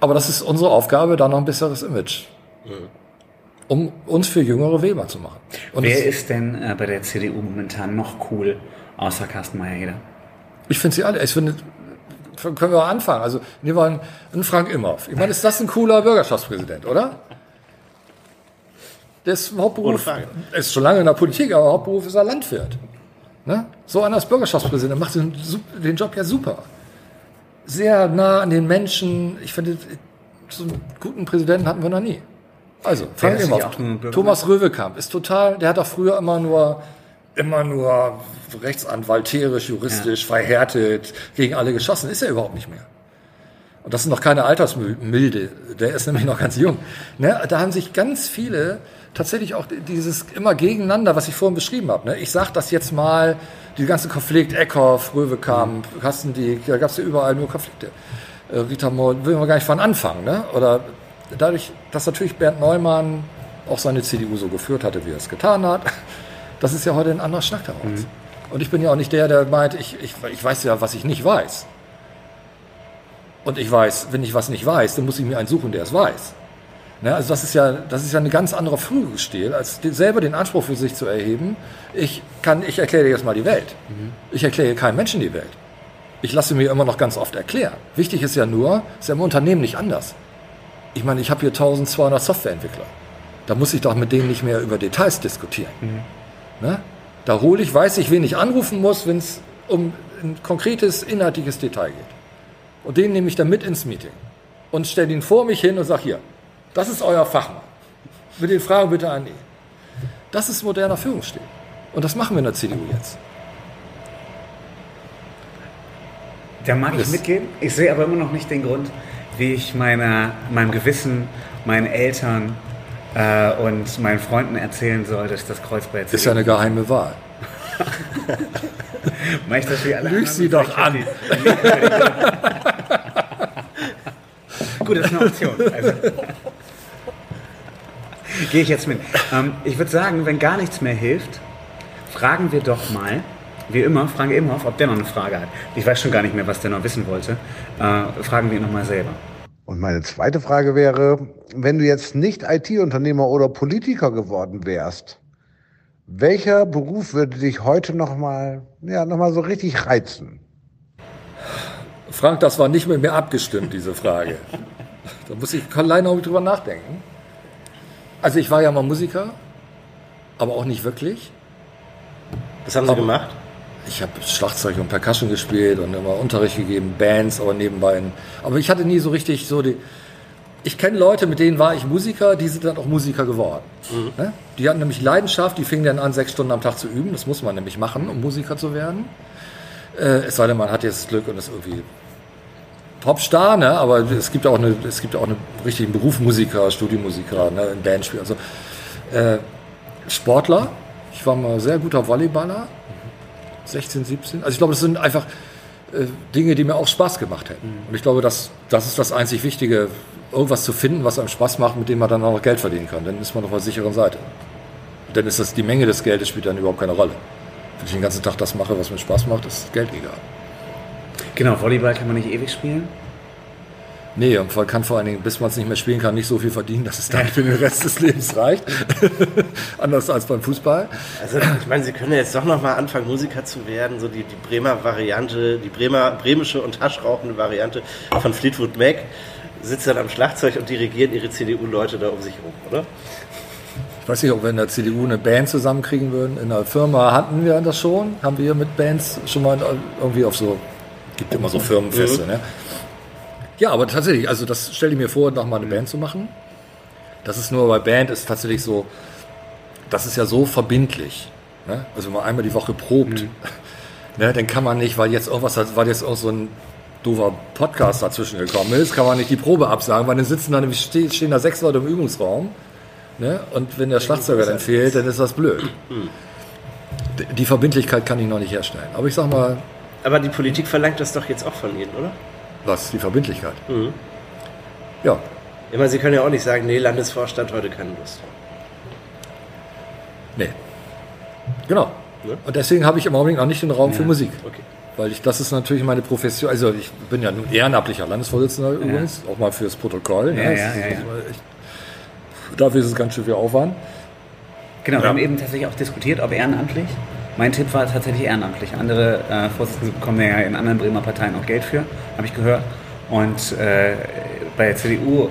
[SPEAKER 4] Aber das ist unsere Aufgabe, da noch ein besseres Image. Um uns für jüngere Wähler zu machen. Und
[SPEAKER 2] Wer
[SPEAKER 4] das-
[SPEAKER 2] ist denn äh, bei der CDU momentan noch cool, außer Carsten Meyer-Heder?
[SPEAKER 4] Ich finde sie alle. Ich finde, können wir anfangen. Also, nehmen wir einen, einen Frank Imhoff. Ich meine, ist das ein cooler Bürgerschaftspräsident, oder? Der ist Hauptberuf, ist schon lange in der Politik, aber Hauptberuf ist er Landwirt. Ne? So einer als Bürgerschaftspräsident macht den, den Job ja super. Sehr nah an den Menschen. Ich finde, so einen guten Präsidenten hatten wir noch nie. Also, fangen
[SPEAKER 2] ist
[SPEAKER 4] wir mal auf.
[SPEAKER 2] auch
[SPEAKER 4] Thomas Röwekamp ist total, der hat doch früher immer nur, immer nur rechtsanwalterisch, juristisch, verhärtet, gegen alle geschossen. Ist er überhaupt nicht mehr. Und das ist noch keine Altersmilde, der ist nämlich noch ganz jung. Ne? Da haben sich ganz viele tatsächlich auch dieses immer gegeneinander, was ich vorhin beschrieben habe. Ne? Ich sage das jetzt mal, die ganze Konflikt, Eckhoff, Röwekamp, Kastendiek, da gab es ja überall nur Konflikte. Äh, Rita Moll, will man gar nicht von anfangen. Ne? Oder dadurch, dass natürlich Bernd Neumann auch seine CDU so geführt hatte, wie er es getan hat, [laughs] das ist ja heute ein anderer Schnack daraus. Und ich bin ja auch nicht der, der meint, ich, ich, ich weiß ja, was ich nicht weiß. Und ich weiß, wenn ich was nicht weiß, dann muss ich mir einen suchen, der es weiß. Ne, also das ist ja, das ist ja eine ganz andere Führungsstil, als selber den Anspruch für sich zu erheben. Ich kann, ich erkläre dir jetzt mal die Welt. Ich erkläre keinem Menschen die Welt. Ich lasse mir immer noch ganz oft erklären. Wichtig ist ja nur, ist ja im Unternehmen nicht anders. Ich meine, ich habe hier 1200 Softwareentwickler. Da muss ich doch mit denen nicht mehr über Details diskutieren. Ne? Da hole ich, weiß ich, wen ich anrufen muss, wenn es um ein konkretes, inhaltliches Detail geht. Und den nehme ich dann mit ins Meeting und stelle ihn vor mich hin und sage, hier, das ist euer Fachmann. Mit den Fragen bitte an ihn. Das ist moderner Führungsstil. Und das machen wir in der CDU jetzt.
[SPEAKER 2] Da mag ich
[SPEAKER 4] Das-
[SPEAKER 2] mitgehen. Ich sehe aber immer noch nicht den Grund, wie ich meiner, meinem Gewissen, meinen Eltern äh, und meinen Freunden erzählen soll, dass ich das Kreuz bei
[SPEAKER 4] Das ist ja eine geheime Wahl. [laughs]
[SPEAKER 2] Mach ich das wie alle
[SPEAKER 4] Lüg sie doch an. [laughs]
[SPEAKER 2] Gut, das ist eine Option. Also. Gehe ich jetzt mit. Ähm, ich würde sagen, wenn gar nichts mehr hilft, fragen wir doch mal, wie immer, fragen wir Imhoff, ob der noch eine Frage hat. Ich weiß schon gar nicht mehr, was der noch wissen wollte. Äh, fragen wir ihn nochmal selber.
[SPEAKER 6] Und meine zweite Frage wäre, wenn du jetzt nicht IT-Unternehmer oder Politiker geworden wärst, welcher Beruf würde dich heute nochmal, ja, noch mal so richtig reizen?
[SPEAKER 4] Frank, das war nicht mit mir abgestimmt, diese Frage. Da muss ich allein noch drüber nachdenken. Also ich war ja mal Musiker, aber auch nicht wirklich.
[SPEAKER 3] Was haben Sie
[SPEAKER 4] Aber-
[SPEAKER 3] gemacht?
[SPEAKER 4] Ich habe Schlagzeug und Percussion gespielt und immer Unterricht gegeben, Bands, aber nebenbei. Aber ich hatte nie so richtig so die. Ich kenne Leute, mit denen war ich Musiker, die sind dann auch Musiker geworden. Ne? Die hatten nämlich Leidenschaft, die fingen dann an, sechs Stunden am Tag zu üben. Das muss man nämlich machen, um Musiker zu werden. Äh, es sei denn, man hat jetzt das Glück und ist irgendwie Popstar, ne? aber es gibt auch eine, es gibt auch einen richtigen Beruf Musiker, Studiomusiker, ne? ein Bandspiel. Also, äh, Sportler, ich war mal sehr guter Volleyballer, 16, 17. Also ich glaube, das sind einfach äh, Dinge, die mir auch Spaß gemacht hätten. Und ich glaube, das, das ist das einzig Wichtige, irgendwas zu finden, was einem Spaß macht, mit dem man dann auch noch Geld verdienen kann. Dann ist man auf der sicheren Seite. Und dann ist das, die Menge des Geldes spielt dann überhaupt keine Rolle. Wenn ich den ganzen Tag das mache, was mir Spaß macht, ist Geld egal.
[SPEAKER 2] Genau, Volleyball kann man nicht ewig spielen.
[SPEAKER 4] Nee, und man kann vor allen Dingen, bis man es nicht mehr spielen kann, nicht so viel verdienen, dass es dann für den Rest des Lebens reicht. [laughs] Anders als beim Fußball.
[SPEAKER 3] Also ich meine, Sie können ja jetzt doch noch mal anfangen, Musiker zu werden. So die, die Bremer Variante, die Bremer, bremische und haschrauchende Variante von Fleetwood Mac sitzt dann am Schlagzeug und dirigieren ihre CDU-Leute da um sich herum, oder?
[SPEAKER 4] Ich weiß nicht, ob wir in der CDU eine Band zusammenkriegen würden. In der Firma hatten wir das schon. Haben wir mit Bands schon mal irgendwie auf so, gibt immer so Firmenfeste, ne? Ja, aber tatsächlich, also das stelle ich mir vor, noch mal eine Band zu machen. Das ist nur bei Band ist tatsächlich so, das ist ja so verbindlich. Ne? Also wenn man einmal die Woche probt, [laughs] ne, dann kann man nicht, weil jetzt irgendwas, weil jetzt auch so ein doofer Podcast dazwischen gekommen ist, kann man nicht die Probe absagen, weil dann sitzen da nämlich, ste- stehen da sechs Leute im Übungsraum. Ne? Und wenn der Schlagzeuger dann fehlt, dann ist das blöd. D- Die Verbindlichkeit kann ich noch nicht herstellen. Aber ich sag mal,
[SPEAKER 3] Aber die Politik verlangt das doch jetzt auch von Ihnen, oder?
[SPEAKER 4] was, die Verbindlichkeit. Ja,
[SPEAKER 3] Ich meine, Sie können ja auch nicht sagen, nee, Landesvorstand, heute keine Lust.
[SPEAKER 4] nee. Genau.
[SPEAKER 3] Ne?
[SPEAKER 4] Und deswegen habe ich im Augenblick noch nicht den Raum für Musik.
[SPEAKER 3] Okay.
[SPEAKER 4] Weil ich, das ist natürlich meine Profession. Also ich bin ja nun ehrenamtlicher Landesvorsitzender übrigens, auch mal fürs Protokoll. ne?
[SPEAKER 2] Ja, ja,
[SPEAKER 4] ist-
[SPEAKER 2] ja, ja.
[SPEAKER 4] Dafür ist es ganz schön viel Aufwand.
[SPEAKER 2] Genau, wir haben eben tatsächlich auch diskutiert, ob ehrenamtlich. Mein Tipp war tatsächlich ehrenamtlich. Andere äh, Vorsitzende bekommen ja in anderen Bremer Parteien auch Geld für, habe ich gehört. Und äh, bei der CDU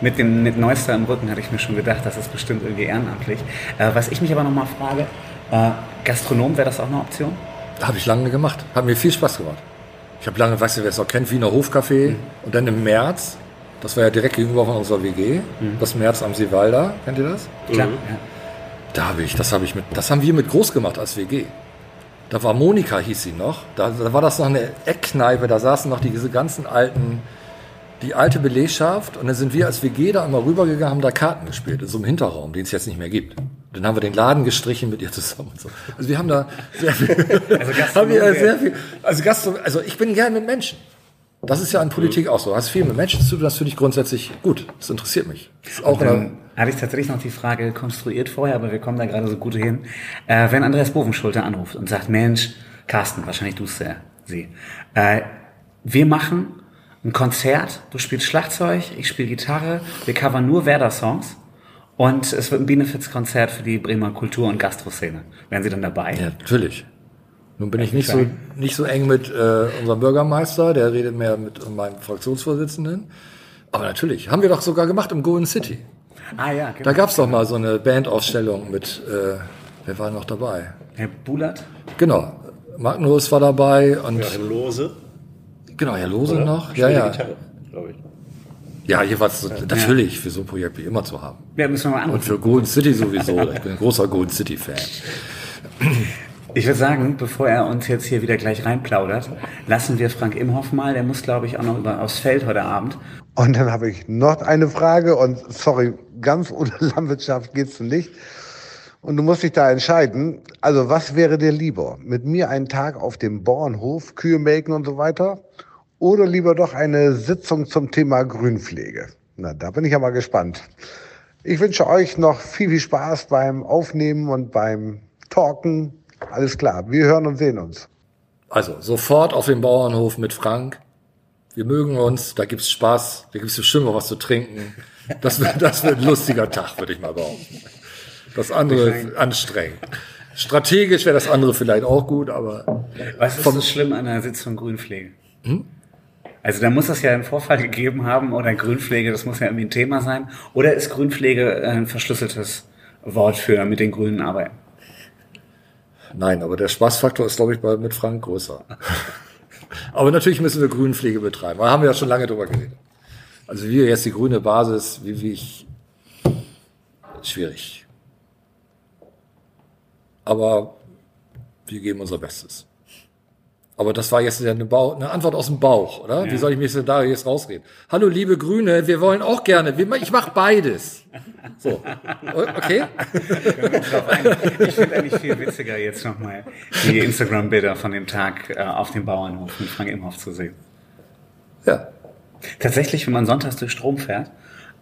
[SPEAKER 2] mit dem mit Neuster im Rücken hatte ich mir schon gedacht, das ist bestimmt irgendwie ehrenamtlich. Äh, was ich mich aber nochmal frage, äh, Gastronom, wäre das auch eine Option?
[SPEAKER 4] Habe ich lange gemacht. Hat mir viel Spaß gemacht. Ich habe lange, weißt du, wer es auch kennt, Wiener Hofcafé. Und dann im März, das war ja direkt gegenüber von unserer WG, das März am Seewalder, kennt ihr das?
[SPEAKER 2] Klar.
[SPEAKER 3] Mhm.
[SPEAKER 2] Ja.
[SPEAKER 4] Da habe ich, das habe ich mit, das haben wir mit groß gemacht als WG. Da war Monika, hieß sie noch. Da, da war das noch eine Eckkneipe, da saßen noch diese ganzen alten, die alte Belegschaft. Und dann sind wir als WG da einmal rübergegangen, haben da Karten gespielt, in so einem Hinterraum, den es jetzt nicht mehr gibt. Dann haben wir den Laden gestrichen mit ihr zusammen und so. Also wir haben da sehr viel, [laughs]
[SPEAKER 2] Also [laughs]
[SPEAKER 4] haben wir sehr viel, also Gastro, also ich bin gern mit Menschen. Das ist ja in Politik auch so. Hast viel mit Menschen zu tun, das finde ich grundsätzlich gut. Das interessiert mich. Das ist auch
[SPEAKER 2] Dann hatte ich tatsächlich noch die Frage konstruiert vorher, aber wir kommen da gerade so gut hin. Äh, wenn Andreas Bovenschulte anruft und sagt, Mensch, Carsten, wahrscheinlich du ja, sie. Äh, wir machen ein Konzert, du spielst Schlagzeug, ich spiele Gitarre, wir covern nur Werder-Songs und es wird ein Benefizkonzert für die Bremer Kultur- und Gastroszene. Wären Sie dann dabei?
[SPEAKER 4] Ja, natürlich. Nun bin ich nicht so, nicht so eng mit äh, unserem Bürgermeister, der redet mehr mit meinem Fraktionsvorsitzenden. Aber natürlich, haben wir doch sogar gemacht im Golden City.
[SPEAKER 2] Ah ja,
[SPEAKER 4] Da
[SPEAKER 2] genau.
[SPEAKER 4] gab's doch mal so eine Bandaufstellung mit, äh, wer war noch dabei?
[SPEAKER 2] Herr Bulat?
[SPEAKER 4] Genau, Magnus war dabei und
[SPEAKER 3] Ja, Lose.
[SPEAKER 4] genau, Herr Lose
[SPEAKER 3] oder?
[SPEAKER 4] noch. Ja,
[SPEAKER 3] Spielt
[SPEAKER 4] ja.
[SPEAKER 3] Gitarre, glaube ich.
[SPEAKER 4] Ja, jeweils so, natürlich für so ein Projekt wie immer zu haben.
[SPEAKER 2] Ja, müssen wir mal
[SPEAKER 4] Und
[SPEAKER 2] anrufen.
[SPEAKER 4] für Golden City sowieso. Ich bin ein großer Golden City Fan.
[SPEAKER 2] Ich würde sagen, bevor er uns jetzt hier wieder gleich reinplaudert, lassen wir Frank Imhoff mal. Der muss, glaube ich, auch noch über, aufs Feld heute Abend.
[SPEAKER 6] Und dann habe ich noch eine Frage und sorry, ganz ohne [laughs] Landwirtschaft geht's nicht. Und du musst dich da entscheiden. Also was wäre dir lieber? Mit mir einen Tag auf dem Bauernhof, Kühe melken und so weiter? Oder lieber doch eine Sitzung zum Thema Grünpflege? Na, da bin ich ja mal gespannt. Ich wünsche euch noch viel, viel Spaß beim Aufnehmen und beim Talken. Alles klar, wir hören und sehen uns.
[SPEAKER 4] Also sofort auf den Bauernhof mit Frank. Wir mögen uns, da gibt's Spaß, da gibt's bestimmt noch was zu trinken. Das wird, das wird ein lustiger Tag, würde ich mal behaupten. Das andere ist anstrengend. Strategisch wäre das andere vielleicht auch gut, aber
[SPEAKER 2] Was ist so schlimm an einer Sitzung Grünpflege? Also da muss es ja einen Vorfall gegeben haben oder Grünpflege, das muss ja irgendwie ein Thema sein. Oder ist Grünpflege ein verschlüsseltes Wort für mit den Grünen arbeiten?
[SPEAKER 4] Nein, aber der Spaßfaktor ist, glaube ich, bei, mit Frank größer. [laughs] aber natürlich müssen wir Grünpflege betreiben. Da haben wir ja schon lange drüber geredet. Also wir jetzt die grüne Basis, wie, wie ich, schwierig. Aber wir geben unser Bestes. Aber das war jetzt eine, Bauch, eine Antwort aus dem Bauch, oder? Wie soll ich mich denn da jetzt rausreden? Hallo, liebe Grüne, wir wollen auch gerne. Ich mache beides. So, okay. [laughs]
[SPEAKER 2] Ich finde eigentlich viel witziger jetzt nochmal die Instagram-Bilder von dem Tag äh, auf dem Bauernhof mit Frank Imhoff zu sehen.
[SPEAKER 4] Ja,
[SPEAKER 2] Tatsächlich, wenn man sonntags durch Strom fährt,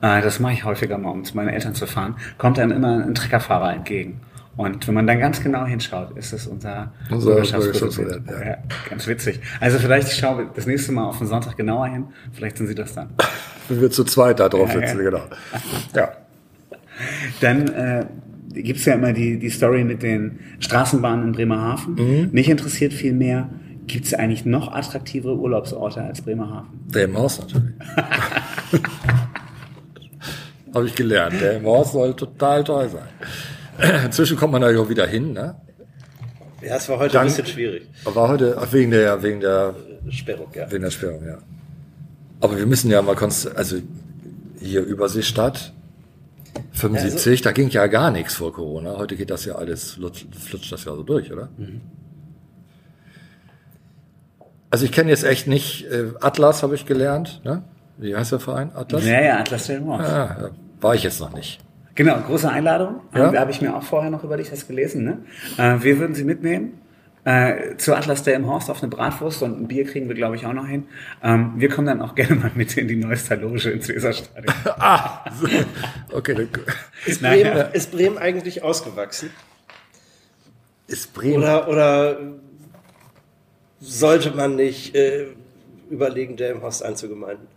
[SPEAKER 2] äh, das mache ich häufiger mal, um zu meinen Eltern zu fahren, kommt einem immer ein Treckerfahrer entgegen. Und wenn man dann ganz genau hinschaut, ist es unser, Bürgerschaftspräsident.
[SPEAKER 4] Bürgerschaftspräsident,
[SPEAKER 2] ja. ganz witzig. Also vielleicht schaue ich das nächste Mal auf den Sonntag genauer hin. Vielleicht sind Sie das dann. [laughs]
[SPEAKER 4] wenn wir zu zweit da drauf
[SPEAKER 2] Ja,
[SPEAKER 4] sitzen,
[SPEAKER 2] ja.
[SPEAKER 4] genau. Ja.
[SPEAKER 2] Dann äh, gibt's ja immer die, die Story mit den Straßenbahnen in Bremerhaven. Mich interessiert viel mehr, gibt's eigentlich noch attraktivere Urlaubsorte als Bremerhaven?
[SPEAKER 4] Der im Haus natürlich. [laughs] Habe ich gelernt. Der im Haus soll total toll sein. [clears throat] Inzwischen kommt man da ja auch wieder hin, ne?
[SPEAKER 3] Ja, es war heute
[SPEAKER 4] Dann-
[SPEAKER 3] ein bisschen schwierig.
[SPEAKER 4] Aber war heute, ach, wegen der, wegen der,
[SPEAKER 3] Sperrung, ja.
[SPEAKER 4] wegen der Sperrung, ja. Aber wir müssen ja mal konst also hier Überseestadt, 75, da ging ja gar nichts vor Corona. Heute geht das ja alles, flutscht, das ja so durch, oder? Also ich kenne jetzt echt nicht, äh, Atlas habe ich gelernt, ne? Wie heißt der Verein? Atlas?
[SPEAKER 2] Ja, ja, Atlas Humor.
[SPEAKER 4] Ah, ja, war ich jetzt noch nicht.
[SPEAKER 2] Genau, große Einladung.
[SPEAKER 4] Ja.
[SPEAKER 2] Ähm, Habe ich mir auch vorher noch über dich das gelesen. Ne? Äh, wir würden Sie mitnehmen äh, zu Atlas der im Horst auf eine Bratwurst und ein Bier kriegen wir, glaube ich, auch noch hin. Ähm, wir kommen dann auch [laughs] gerne mal mit in die neueste Loge ins Weserstadion. [laughs]
[SPEAKER 4] Ah, okay, dann
[SPEAKER 3] Ist
[SPEAKER 2] Naja.
[SPEAKER 3] Bremen, ist Bremen eigentlich ausgewachsen?
[SPEAKER 4] ist Bremen.
[SPEAKER 3] Oder, oder sollte man nicht äh, überlegen, der im Horst einzugemeinden?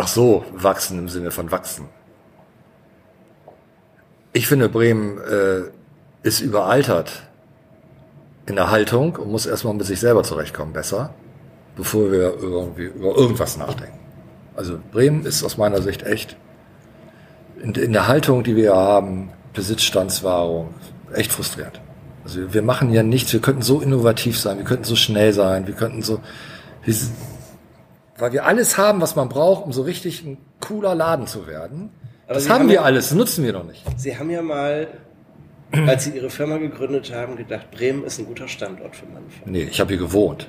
[SPEAKER 4] Ach so, wachsen im Sinne von wachsen. Ich finde, Bremen äh, ist überaltert in der Haltung und muss erstmal mit sich selber zurechtkommen, besser. bevor wir irgendwie über irgendwas nachdenken. Also Bremen ist aus meiner Sicht echt in, in der Haltung, die wir haben, Besitzstandswahrung, echt frustrierend. Also wir machen ja nichts, wir könnten so innovativ sein, wir könnten so schnell sein, wir könnten so, weil wir alles haben, was man braucht, um so richtig ein cooler Laden zu werden.
[SPEAKER 3] Aber
[SPEAKER 4] das
[SPEAKER 3] Sie
[SPEAKER 4] haben
[SPEAKER 3] haben
[SPEAKER 4] wir alles, das nutzen wir noch nicht.
[SPEAKER 3] Sie haben ja mal, als Sie Ihre Firma gegründet haben, gedacht, Bremen ist ein guter Standort für Manufaktur.
[SPEAKER 4] Nee, ich habe hier gewohnt.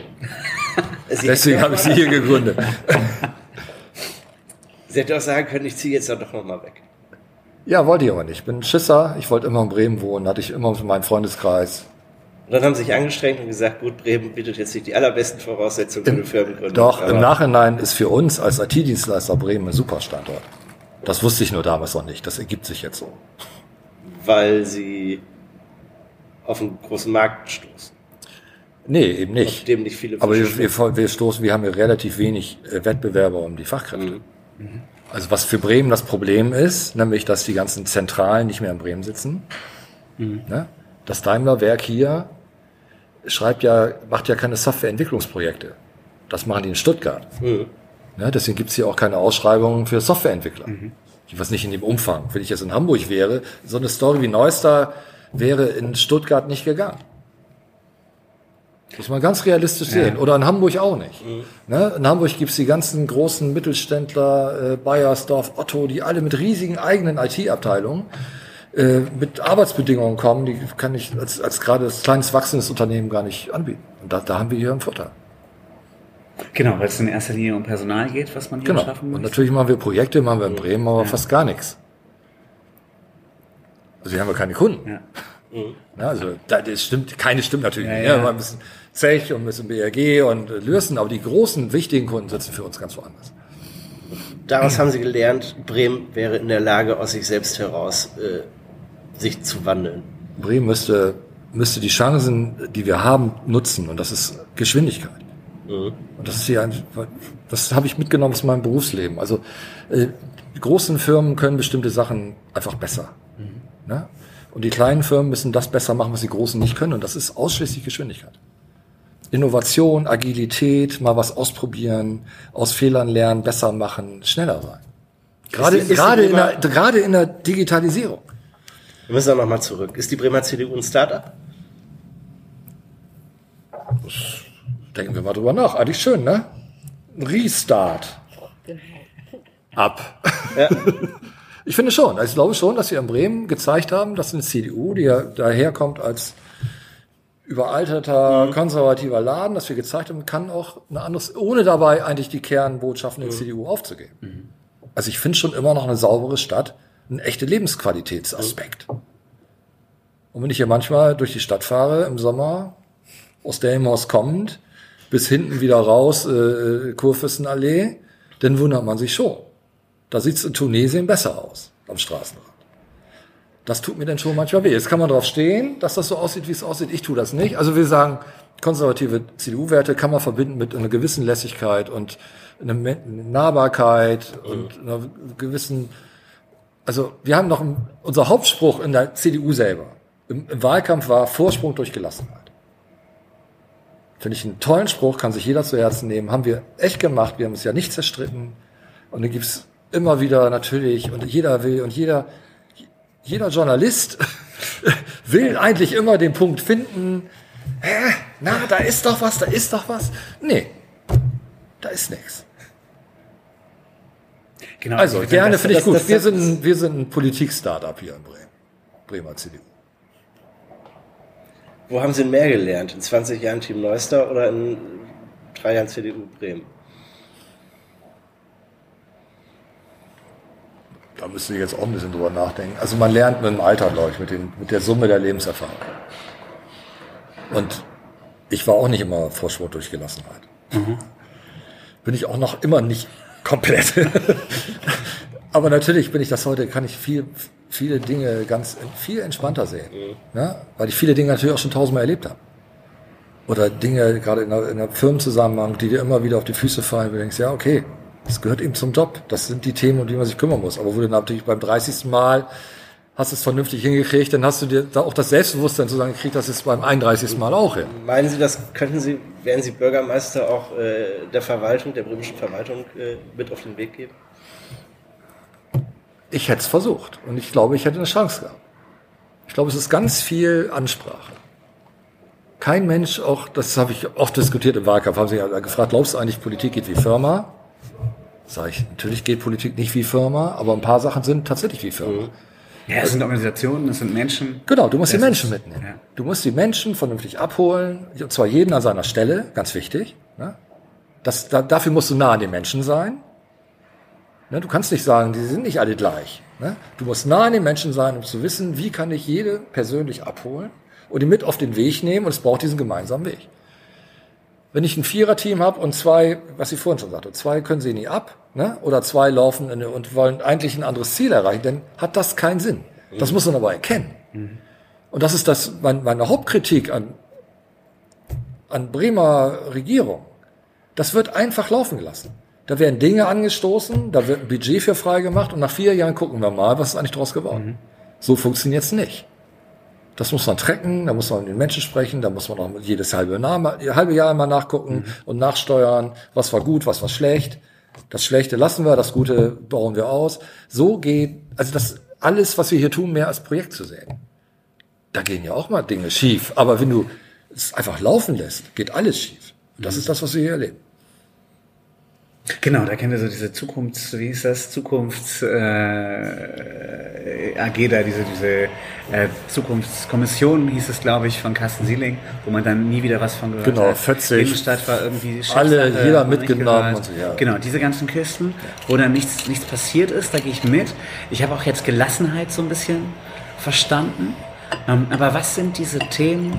[SPEAKER 4] [laughs] Deswegen habe ich sie hier gegründet. [laughs]
[SPEAKER 3] Sie hätte auch sagen können, ich ziehe jetzt dann doch nochmal weg.
[SPEAKER 4] Ja, wollte ich aber nicht. Ich bin ein Schisser, ich wollte immer in Bremen wohnen, hatte ich immer meinen Freundeskreis.
[SPEAKER 3] Und dann haben Sie sich angestrengt und gesagt, gut, Bremen bietet jetzt nicht die allerbesten Voraussetzungen für eine Firmengründung.
[SPEAKER 4] Doch,
[SPEAKER 3] aber
[SPEAKER 4] im Nachhinein ist für uns als IT-Dienstleister Bremen ein super Standort. Das wusste ich nur damals noch nicht. Das ergibt sich jetzt so.
[SPEAKER 3] Weil Sie auf einen großen Markt stoßen,
[SPEAKER 4] Nee, eben
[SPEAKER 3] auf
[SPEAKER 4] nicht.
[SPEAKER 3] dem nicht viele
[SPEAKER 4] Aber wir, wir, wir stoßen, wir haben ja relativ wenig äh, Wettbewerber um die Fachkräfte. Also was für Bremen das Problem ist, nämlich, dass die ganzen Zentralen nicht mehr in Bremen sitzen. Ne? Das Daimler-Werk hier schreibt ja, macht ja keine Softwareentwicklungsprojekte. Das machen die in Stuttgart.
[SPEAKER 3] Mhm.
[SPEAKER 4] Ne? Deswegen gibt's hier auch keine Ausschreibungen für Softwareentwickler. Was nicht in dem Umfang. Wenn ich jetzt in Hamburg wäre, so eine Story wie Neustar wäre in Stuttgart nicht gegangen. Muss man ganz realistisch sehen. Oder in Hamburg auch nicht. Ne? In Hamburg gibt's die ganzen großen Mittelständler, äh, Bayersdorf, Otto, die alle mit riesigen eigenen IT-Abteilungen äh, mit Arbeitsbedingungen kommen, die kann ich als, als gerade als kleines wachsendes Unternehmen gar nicht anbieten. Und da, da haben wir hier einen Vorteil.
[SPEAKER 2] Genau, weil es in erster Linie um Personal geht, was man hier
[SPEAKER 4] Genau.
[SPEAKER 2] schaffen
[SPEAKER 4] Und
[SPEAKER 2] muss.
[SPEAKER 4] natürlich machen wir Projekte, machen wir in Bremen, aber fast gar nichts. Also hier haben wir keine Kunden.
[SPEAKER 2] Ja.
[SPEAKER 4] Ja, also da, das stimmt, keine stimmt natürlich
[SPEAKER 2] Ja,
[SPEAKER 4] nicht.
[SPEAKER 2] ja.
[SPEAKER 4] Ja. Wir haben ein bisschen Zech und ein bisschen BRG und äh, Lürsen, aber die großen, wichtigen Kunden sitzen für uns ganz woanders.
[SPEAKER 3] Daraus haben Sie gelernt, Bremen wäre in der Lage, aus sich selbst heraus äh, sich zu wandeln.
[SPEAKER 4] Bremen müsste, müsste die Chancen, die wir haben, nutzen und das ist Geschwindigkeit. Und das ist hier ein, das habe ich mitgenommen aus meinem Berufsleben. Also äh, die großen Firmen können bestimmte Sachen einfach besser. Ne? Und die kleinen Firmen müssen das besser machen, was die großen nicht können. Und das ist ausschließlich Geschwindigkeit. Innovation, Agilität, mal was ausprobieren, aus Fehlern lernen, besser machen, schneller sein. Gerade,
[SPEAKER 3] Ist ist
[SPEAKER 4] gerade, in der, gerade in der Digitalisierung.
[SPEAKER 3] Wir müssen auch nochmal zurück. Ist die Bremer CDU ein Startup?
[SPEAKER 4] Denken wir mal drüber nach. Eigentlich schön, ne? Ein Restart. Ab. [laughs] Ich finde schon. Also ich glaube schon, dass wir in Bremen gezeigt haben, dass eine CDU, die ja daherkommt als überalterter, konservativer Laden, dass wir gezeigt haben, kann auch ein anderes, ohne dabei eigentlich die Kernbotschaften der CDU aufzugeben. Also ich finde schon immer noch eine saubere Stadt ein echter Lebensqualitätsaspekt. Und wenn ich hier manchmal durch die Stadt fahre im Sommer, aus Delmhorst kommend, bis hinten wieder raus, äh, Kurfürstenallee, dann wundert man sich schon. Da sieht's in Tunesien besser aus, am Straßenrand. Das tut mir dann schon manchmal weh. Jetzt kann man drauf stehen, dass das so aussieht, wie es aussieht. Ich tue das nicht. Also wir sagen, konservative CDU-Werte kann man verbinden mit einer gewissen Lässigkeit und einer Nahbarkeit und einer gewissen, also wir haben noch, einen- unser Hauptspruch in der CDU selber, im, im Wahlkampf war Vorsprung durch Gelassenheit. Finde ich einen tollen Spruch, kann sich jeder zu Herzen nehmen. Haben wir echt gemacht, wir haben es ja nicht zerstritten. Und dann gibt's immer wieder natürlich, und jeder will, und jeder, jeder Journalist [laughs] will eigentlich immer den Punkt finden, hä, na, da ist doch was, da ist doch was. Nee, da ist nichts.
[SPEAKER 2] Genau,
[SPEAKER 4] Also,
[SPEAKER 2] ich
[SPEAKER 4] gerne
[SPEAKER 2] das-
[SPEAKER 4] finde ich gut.
[SPEAKER 3] das-
[SPEAKER 4] wir
[SPEAKER 3] das-
[SPEAKER 4] sind, ein- wir sind ein Politik-Startup hier in Bremen. Bremer CDU.
[SPEAKER 3] Wo haben Sie denn mehr gelernt? In 20 Jahren Team Neuster oder in drei Jahren CDU Bremen?
[SPEAKER 4] Da müsste ich jetzt auch ein bisschen drüber nachdenken. Also man lernt mit dem Alter, glaube ich, mit, den, mit der Summe der Lebenserfahrung. Und ich war auch nicht immer Vorsport durch Gelassenheit. Bin ich auch noch immer nicht komplett. [laughs] Aber natürlich bin ich das heute, kann ich viel, viele Dinge ganz viel entspannter sehen. Ja? Weil ich viele Dinge natürlich auch schon tausendmal erlebt habe. Oder Dinge, gerade in einer, in einer Firmenzusammenhang, die dir immer wieder auf die Füße fallen, wo du denkst, ja, okay, das gehört eben zum Job. Das sind die Themen, um die man sich kümmern muss. Aber wo du natürlich beim 30. Mal hast es vernünftig hingekriegt, dann hast du dir da auch das Selbstbewusstsein zu sagen gekriegt, das ist beim 31. Mal auch hin.
[SPEAKER 3] Meinen Sie, das könnten Sie, werden Sie Bürgermeister auch äh, der Verwaltung, der bremischen Verwaltung äh, mit auf den Weg geben?
[SPEAKER 4] Ich hätte es versucht und ich glaube, ich hätte eine Chance gehabt. Ich glaube, es ist ganz viel Ansprache. Kein Mensch, auch das habe ich oft diskutiert im Wahlkampf, haben sie gefragt, glaubst du eigentlich, Politik geht wie Firma? Sag ich, natürlich geht Politik nicht wie Firma, aber ein paar Sachen sind tatsächlich wie Firma.
[SPEAKER 2] Ja, es sind Organisationen, es sind Menschen.
[SPEAKER 4] Genau, du musst die Menschen
[SPEAKER 2] ist-
[SPEAKER 4] mitnehmen.
[SPEAKER 2] ja.
[SPEAKER 4] Du musst die Menschen vernünftig abholen, und zwar jeden an seiner Stelle, ganz wichtig. Ne? Das, da, dafür musst du nah an den Menschen sein. Ne? Du kannst nicht sagen, die sind nicht alle gleich. Ne? Du musst nah an den Menschen sein, um zu wissen, wie kann ich jede persönlich abholen und ihn mit auf den Weg nehmen und es braucht diesen gemeinsamen Weg. Wenn ich ein Viererteam habe und zwei, was ich vorhin schon sagte, zwei können sie nie ab, ne? oder zwei laufen in, und wollen eigentlich ein anderes Ziel erreichen, dann hat das keinen Sinn. Das muss man aber erkennen. Und das ist das, mein, meine Hauptkritik an, an Bremer Regierung. Das wird einfach laufen gelassen. Da werden Dinge angestoßen, da wird ein Budget für freigemacht und nach vier Jahren gucken wir mal, was ist eigentlich draus geworden. So funktioniert's nicht. Das muss man tracken, da muss man mit den Menschen sprechen, da muss man auch jedes halbe, Jahr, halbe Jahr mal nachgucken und nachsteuern, was war gut, was war schlecht. Das Schlechte lassen wir, das Gute bauen wir aus. So geht, also das alles, was wir hier tun, mehr als Projekt zu sehen. Da gehen ja auch mal Dinge schief, aber wenn du es einfach laufen lässt, geht alles schief. Und das ist das, was wir hier erleben.
[SPEAKER 2] Genau, da kennen wir so diese Zukunfts, wie hieß das, Zukunfts äh, AG da, diese, diese äh, Zukunftskommission hieß es, glaube ich, von Carsten Sieling, wo man dann nie wieder was von gehört
[SPEAKER 4] Genau,
[SPEAKER 2] hat.
[SPEAKER 4] 40.
[SPEAKER 2] Innenstadt war irgendwie
[SPEAKER 4] Alle,
[SPEAKER 2] Chefsache,
[SPEAKER 4] jeder mitgenommen und so, ja.
[SPEAKER 2] Genau, diese ganzen Kisten, wo dann nichts, nichts passiert ist, da gehe ich mit. Ich habe auch jetzt Gelassenheit so ein bisschen verstanden. Ähm, aber was sind diese Themen,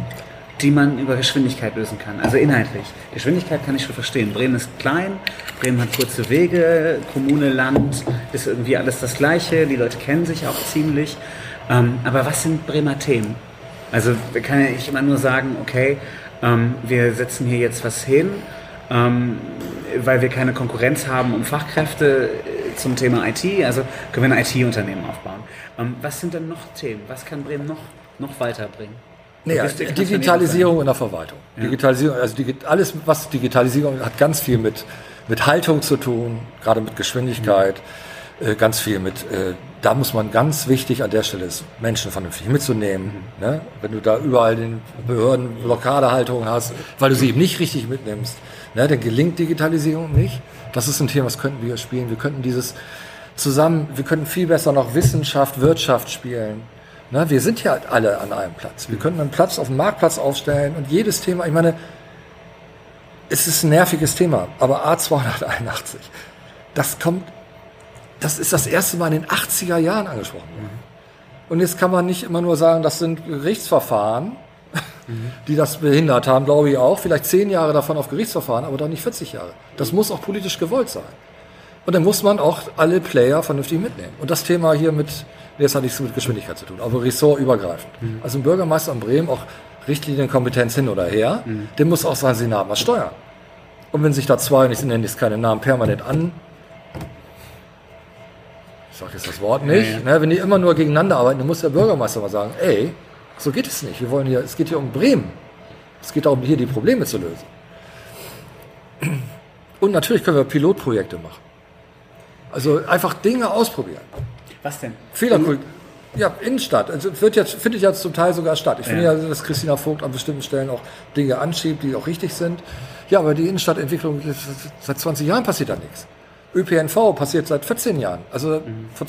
[SPEAKER 2] die man über Geschwindigkeit lösen kann? Also inhaltlich. Geschwindigkeit kann ich schon verstehen. Bremen ist klein, Bremen hat kurze Wege, Kommune, Land ist irgendwie alles das Gleiche, die Leute kennen sich auch ziemlich. Ähm, aber was sind Bremer Themen? Also da kann ich immer nur sagen, okay, ähm, wir setzen hier jetzt was hin, ähm, weil wir keine Konkurrenz haben um Fachkräfte äh, zum Thema IT, also können wir ein IT-Unternehmen aufbauen. Was sind denn noch Themen? Was kann Bremen noch, noch weiterbringen?
[SPEAKER 4] Naja,
[SPEAKER 2] ja nicht
[SPEAKER 4] Digitalisierung in der Verwaltung. Digitalisierung, also alles, was Digitalisierung hat ganz viel mit, mit Haltung zu tun, gerade mit Geschwindigkeit, äh, ganz viel mit, äh, da muss man ganz wichtig an der Stelle ist, Menschen vernünftig mitzunehmen. Ne? Wenn du da überall den Behörden Blockadehaltung hast, weil du sie eben nicht richtig mitnimmst, ne? dann gelingt Digitalisierung nicht. Das ist ein Thema, was könnten wir spielen. Wir könnten dieses zusammen, wir könnten viel besser noch Wissenschaft, Wirtschaft spielen. Ne, wir sind ja alle an einem Platz. Wir könnten einen Platz auf dem Marktplatz aufstellen und jedes Thema, ich meine, es ist ein nerviges Thema, aber A281, das kommt, das ist das erste Mal in den 80er Jahren angesprochen worden. Und jetzt kann man nicht immer nur sagen, das sind Gerichtsverfahren, [laughs] die das behindert haben, glaube ich auch. Vielleicht zehn Jahre davon auf Gerichtsverfahren, aber doch nicht 40 Jahre. Das muss auch politisch gewollt sein. Und dann muss man auch alle Player vernünftig mitnehmen. Und das Thema hier mit, das hat nichts mit Geschwindigkeit zu tun, aber ressortübergreifend. Also ein Bürgermeister in Bremen, auch Richtlinienkompetenz hin oder her, der muss auch sein Senat mal steuern. Und wenn sich da zwei, und ich nenne jetzt keine Namen, permanent an, ich sage jetzt das Wort nicht, Ne, wenn die immer nur gegeneinander arbeiten, dann muss der Bürgermeister mal sagen, ey, so geht es nicht. Wir wollen hier, es geht hier um Bremen. Es geht darum, hier die Probleme zu lösen. Und natürlich können wir Pilotprojekte machen. Also einfach Dinge ausprobieren.
[SPEAKER 2] Was denn?
[SPEAKER 4] Fehlerkultur. Ja, Innenstadt. Also es wird jetzt, findet ja zum Teil sogar statt. Ich finde
[SPEAKER 2] Ja.
[SPEAKER 4] ja, dass Christina Vogt an bestimmten Stellen auch Dinge anschiebt, die auch richtig sind. Ja, aber die Innenstadtentwicklung, seit 20 Jahren passiert da nichts. ÖPNV passiert seit 14 Jahren. Also vor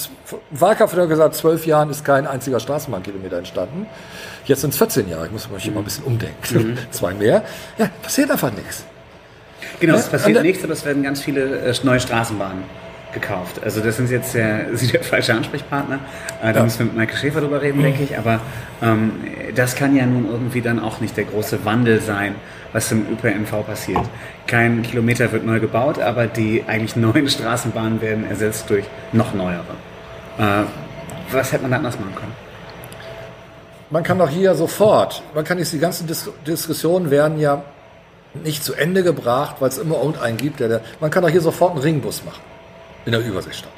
[SPEAKER 4] Wahlkampf hat gesagt, 12 Jahren ist kein einziger Straßenbahnkilometer entstanden. Jetzt sind es 14 Jahre. Ich muss mich immer ein bisschen umdenken. [laughs] Zwei mehr. Ja, passiert einfach nichts.
[SPEAKER 2] Genau, es
[SPEAKER 4] Ja,
[SPEAKER 2] passiert
[SPEAKER 4] und-
[SPEAKER 2] nichts, aber es werden ganz viele äh, neue Straßenbahnen gekauft. Also das sind jetzt der, [laughs] Sie der falsche Ansprechpartner. Äh, da müssen wir mit Michael Schäfer drüber reden, denke ich. Aber ähm, das kann ja nun irgendwie dann auch nicht der große Wandel sein, was im ÖPNV passiert. Kein Kilometer wird neu gebaut, aber die eigentlich neuen Straßenbahnen werden ersetzt durch noch neuere. Äh, was hätte man da anders machen können?
[SPEAKER 4] Man kann doch hier sofort, man kann jetzt die ganzen Dis Diskussionen werden ja nicht zu Ende gebracht, weil es immer irgendeinen gibt, der, der man kann doch hier sofort einen Ringbus machen in der Überseestadt.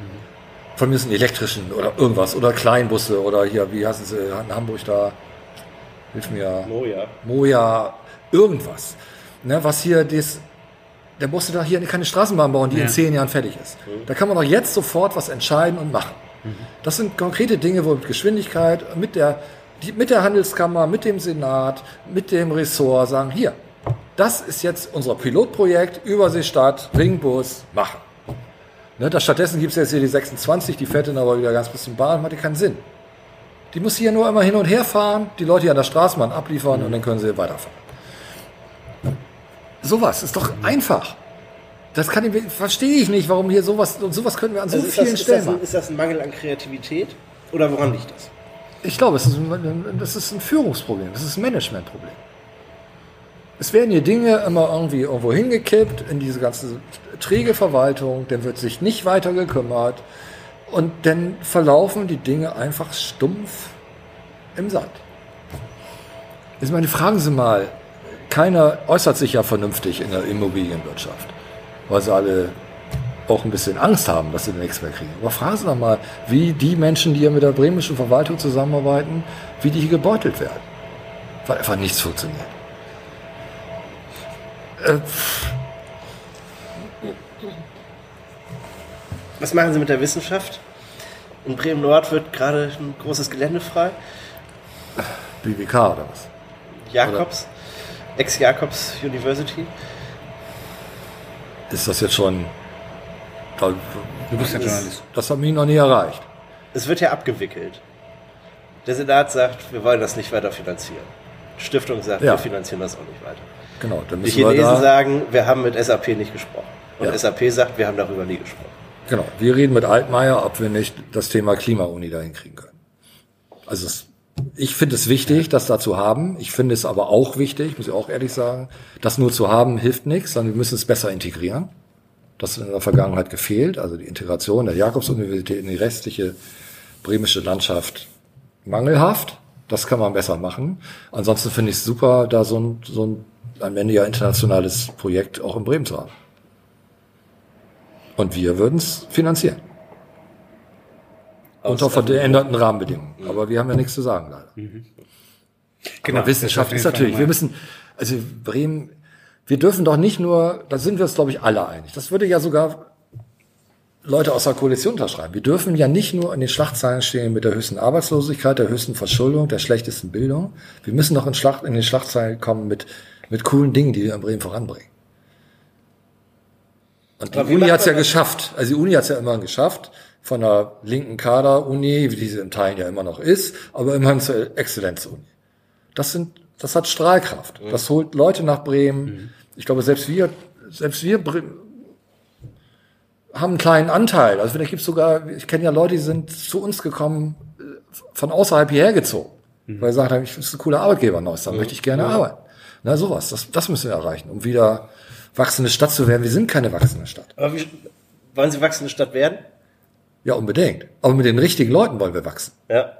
[SPEAKER 4] von mir sind elektrischen oder irgendwas oder Kleinbusse oder hier, wie heißen sie in Hamburg da? Hilf mir.
[SPEAKER 3] Moja.
[SPEAKER 4] Moja, irgendwas. Ne, was hier das, der musste da hier keine Straßenbahn bauen, die
[SPEAKER 2] Ja.
[SPEAKER 4] in zehn Jahren fertig ist. Da kann man doch jetzt sofort was entscheiden und machen. Das sind konkrete Dinge, wo mit Geschwindigkeit, mit der, die, mit der Handelskammer, mit dem Senat, mit dem Ressort sagen, hier, das ist jetzt unser Pilotprojekt, Überseestadt, Ringbus, machen. Ne, da stattdessen gibt es jetzt hier die 26, die fährt dann aber wieder ganz bisschen Bahn, macht ja keinen Sinn. Die muss hier nur immer hin und her fahren, die Leute hier an der Straßenbahn abliefern und dann können sie weiterfahren. Sowas ist doch einfach. Das kann ich, verstehe ich nicht, warum hier sowas, und sowas können wir an so
[SPEAKER 3] Also
[SPEAKER 4] vielen
[SPEAKER 3] das, ist,
[SPEAKER 4] Stellen
[SPEAKER 3] das ein,
[SPEAKER 4] machen.
[SPEAKER 3] ist das ein Mangel an Kreativität? Oder woran liegt das?
[SPEAKER 4] Ich glaube, es ist ein, das ist ein Führungsproblem, das ist ein Managementproblem. Es werden hier Dinge immer irgendwie irgendwo hingekippt in diese ganze träge Verwaltung, dann wird sich nicht weiter gekümmert und dann verlaufen die Dinge einfach stumpf im Sand. Jetzt meine, fragen Sie mal, keiner äußert sich ja vernünftig in der Immobilienwirtschaft, weil sie alle auch ein bisschen Angst haben, dass sie nichts mehr kriegen. Aber fragen Sie doch mal, wie die Menschen, die hier mit der bremischen Verwaltung zusammenarbeiten, wie die hier gebeutelt werden. Weil einfach nichts funktioniert. Äh,
[SPEAKER 3] Was machen Sie mit der Wissenschaft? In Bremen Nord wird gerade ein großes Gelände frei.
[SPEAKER 4] BWK oder was?
[SPEAKER 3] Jakobs, Ex-Jakobs University.
[SPEAKER 4] Ist das jetzt schon... Da,
[SPEAKER 2] Du bist ja Journalist.
[SPEAKER 4] das hat mich noch nie erreicht.
[SPEAKER 3] Es wird ja abgewickelt. Der Senat sagt, wir wollen das nicht weiter finanzieren. Die Stiftung sagt,
[SPEAKER 4] Ja.
[SPEAKER 3] wir finanzieren das auch nicht weiter.
[SPEAKER 4] Genau, dann
[SPEAKER 3] Die
[SPEAKER 4] müssen wir
[SPEAKER 3] Chinesen
[SPEAKER 4] da...
[SPEAKER 3] sagen, wir haben mit SAP nicht gesprochen. Und
[SPEAKER 4] Ja.
[SPEAKER 3] SAP sagt, wir haben darüber nie gesprochen.
[SPEAKER 4] Genau, wir reden mit Altmaier, ob wir nicht das Thema Klimauni dahin kriegen können. Also es, ich finde es wichtig, das da zu haben. Ich finde es aber auch wichtig, muss ich auch ehrlich sagen, das nur zu haben hilft nichts, sondern wir müssen es besser integrieren. Das hat in der Vergangenheit gefehlt, also die Integration der Jakobs-Universität in die restliche bremische Landschaft mangelhaft. Das kann man besser machen. Ansonsten finde ich es super, da so ein, so ein am Ende ja internationales Projekt auch in Bremen zu haben. Und wir würden es finanzieren. Unter veränderten Rahmenbedingungen. Aber wir haben ja nichts zu sagen leider.
[SPEAKER 2] Genau,
[SPEAKER 4] Aber Wissenschaft ist natürlich, wir müssen, also Bremen, wir dürfen doch nicht nur, da sind wir uns glaube ich alle einig. Das würde ja sogar Leute aus der Koalition unterschreiben. Wir dürfen ja nicht nur in den Schlagzeilen stehen mit der höchsten Arbeitslosigkeit, der höchsten Verschuldung, der schlechtesten Bildung. Wir müssen doch in, Schlacht, in den Schlagzeilen kommen mit, mit coolen Dingen, die wir in Bremen voranbringen. Und die
[SPEAKER 3] Aber
[SPEAKER 4] Uni hat es ja geschafft. Also die Uni hat es ja immerhin geschafft, von der linken Kader-Uni, wie diese in Teilen ja immer noch ist, aber immerhin zur Exzellenz-Uni. Das sind, das hat Strahlkraft. Das holt Leute nach Bremen. Ich glaube, selbst wir, selbst wir haben einen kleinen Anteil. Also vielleicht gibt's sogar, ich kenne ja Leute, die sind zu uns gekommen, äh, von außerhalb hierher gezogen. Weil sie gesagt haben, ich ist ein cooler Arbeitgeber Neuss, da möchte ich gerne arbeiten. Na, sowas. Das, das müssen wir erreichen, um wieder wachsende Stadt zu werden. Wir sind keine wachsende Stadt.
[SPEAKER 3] Aber wie, wollen Sie wachsende Stadt werden?
[SPEAKER 4] Ja, unbedingt. Aber mit den richtigen Leuten wollen wir wachsen.
[SPEAKER 3] Ja.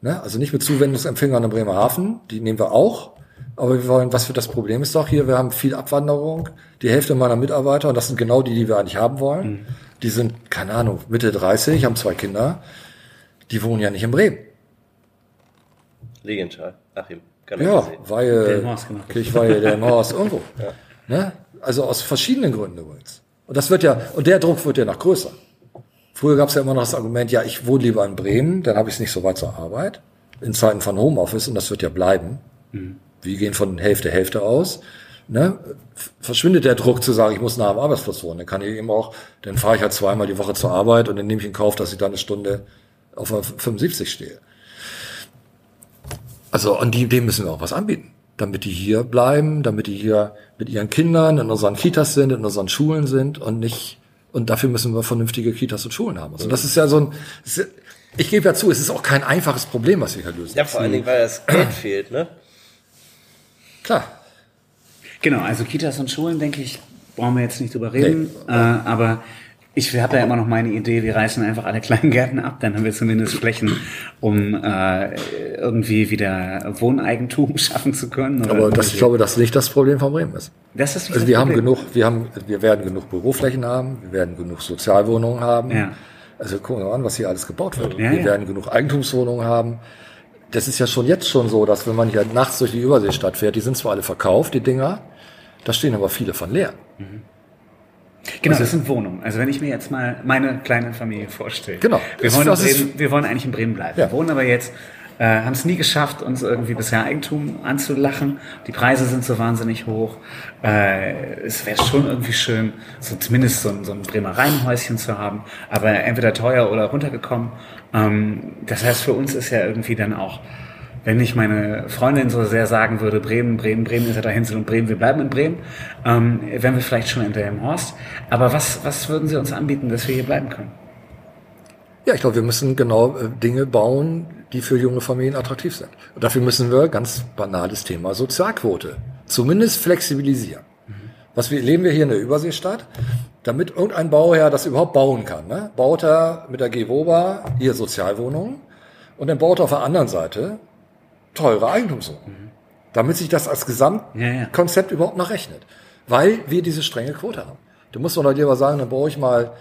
[SPEAKER 4] Ne? Also nicht mit Zuwendungsempfängern in Bremerhaven, die nehmen wir auch. Aber wir wollen, was für das Problem ist doch hier, wir haben viel Abwanderung. Die Hälfte meiner Mitarbeiter, und das sind genau die, die wir eigentlich haben wollen, die sind, keine Ahnung, Mitte 30, haben zwei Kinder, die wohnen ja nicht in Bremen.
[SPEAKER 3] Legenthal. Achim. Kann
[SPEAKER 4] Ja,
[SPEAKER 3] sehen.
[SPEAKER 4] weil
[SPEAKER 2] Delmhorst, genau.
[SPEAKER 4] Kirchweihe, Delmhorst, [laughs] irgendwo. Ne? Also aus verschiedenen Gründen übrigens. Und das wird ja, und der Druck wird ja noch größer. Früher gab es ja immer noch das Argument, ja, ich wohne lieber in Bremen, dann habe ich es nicht so weit zur Arbeit. In Zeiten von Homeoffice, und das wird ja bleiben. Wir gehen von Hälfte, Hälfte aus. Ne? Verschwindet der Druck zu sagen, ich muss nah am Arbeitsplatz wohnen. Dann kann ich eben auch, dann fahre ich halt zweimal die Woche zur Arbeit und dann nehme ich in Kauf, dass ich da eine Stunde auf der 75 stehe. Also an die, dem müssen wir auch was anbieten, damit die hier bleiben, damit die hier mit ihren Kindern in unseren Kitas sind, in unseren Schulen sind und nicht und dafür müssen wir vernünftige Kitas und Schulen haben. Also das ist ja so ein, ich gebe ja zu, es ist auch kein einfaches Problem, was wir hier lösen.
[SPEAKER 3] Ja, vor allen Dingen, weil das Geld fehlt, ne?
[SPEAKER 4] Klar,
[SPEAKER 2] Genau, also Kitas und Schulen, denke ich, brauchen wir jetzt nicht drüber reden. Äh, aber ich habe ja immer noch meine Idee, wir reißen einfach alle Kleingärten ab, dann haben wir zumindest Flächen, um äh, irgendwie wieder Wohneigentum [laughs] schaffen zu können.
[SPEAKER 4] aber das, ich glaube, dass nicht das Problem von Bremen ist.
[SPEAKER 2] das ist nicht
[SPEAKER 4] Also
[SPEAKER 2] das
[SPEAKER 4] wir haben
[SPEAKER 2] Problem.
[SPEAKER 4] genug, wir haben, wir werden genug Büroflächen haben, wir werden genug Sozialwohnungen haben.
[SPEAKER 2] Ja.
[SPEAKER 4] Also gucken wir mal an, was hier alles gebaut wird.
[SPEAKER 2] Ja,
[SPEAKER 4] wir
[SPEAKER 2] ja.
[SPEAKER 4] werden genug Eigentumswohnungen haben. Das ist ja schon jetzt schon so, dass wenn man hier nachts durch die Überseestadt fährt, die sind zwar alle verkauft, die Dinger, da stehen aber viele von leer.
[SPEAKER 2] Genau, das sind Wohnungen. Also wenn ich mir jetzt mal meine kleine Familie vorstelle.
[SPEAKER 4] Genau.
[SPEAKER 2] Wir wollen, Bremen, wir wollen eigentlich in Bremen bleiben.
[SPEAKER 4] Ja.
[SPEAKER 2] Wir wohnen aber jetzt, äh, haben es nie geschafft, uns irgendwie bisher Eigentum anzulachen. Die Preise sind so wahnsinnig hoch. Äh, es wäre schon irgendwie schön, so zumindest so, ein- so ein Bremer Reihenhäuschen zu haben, aber entweder teuer oder runtergekommen. Ähm, das heißt, für uns ist ja irgendwie dann auch wenn nicht meine Freundin so sehr sagen würde, Bremen, Bremen, Bremen ist ja dahin und Bremen, wir bleiben in Bremen, ähm, wären wir vielleicht schon in Delmenhorst. Aber was, was würden Sie uns anbieten, dass wir hier bleiben können?
[SPEAKER 4] Ja, ich glaube, wir müssen genau äh, Dinge bauen, die für junge Familien attraktiv sind. Und dafür müssen wir ganz banales Thema Sozialquote zumindest flexibilisieren. Was wir, leben wir hier in der Überseestadt? Damit irgendein Bauherr das überhaupt bauen kann, ne? baut er mit der GEWOBA hier Sozialwohnungen und dann baut er auf der anderen Seite teure Eigentumswohnungen. Damit sich das als
[SPEAKER 2] Ja, ja.
[SPEAKER 4] Gesamtkonzept überhaupt noch rechnet. Weil wir diese strenge Quote haben. Du musst doch lieber sagen, dann baue ich mal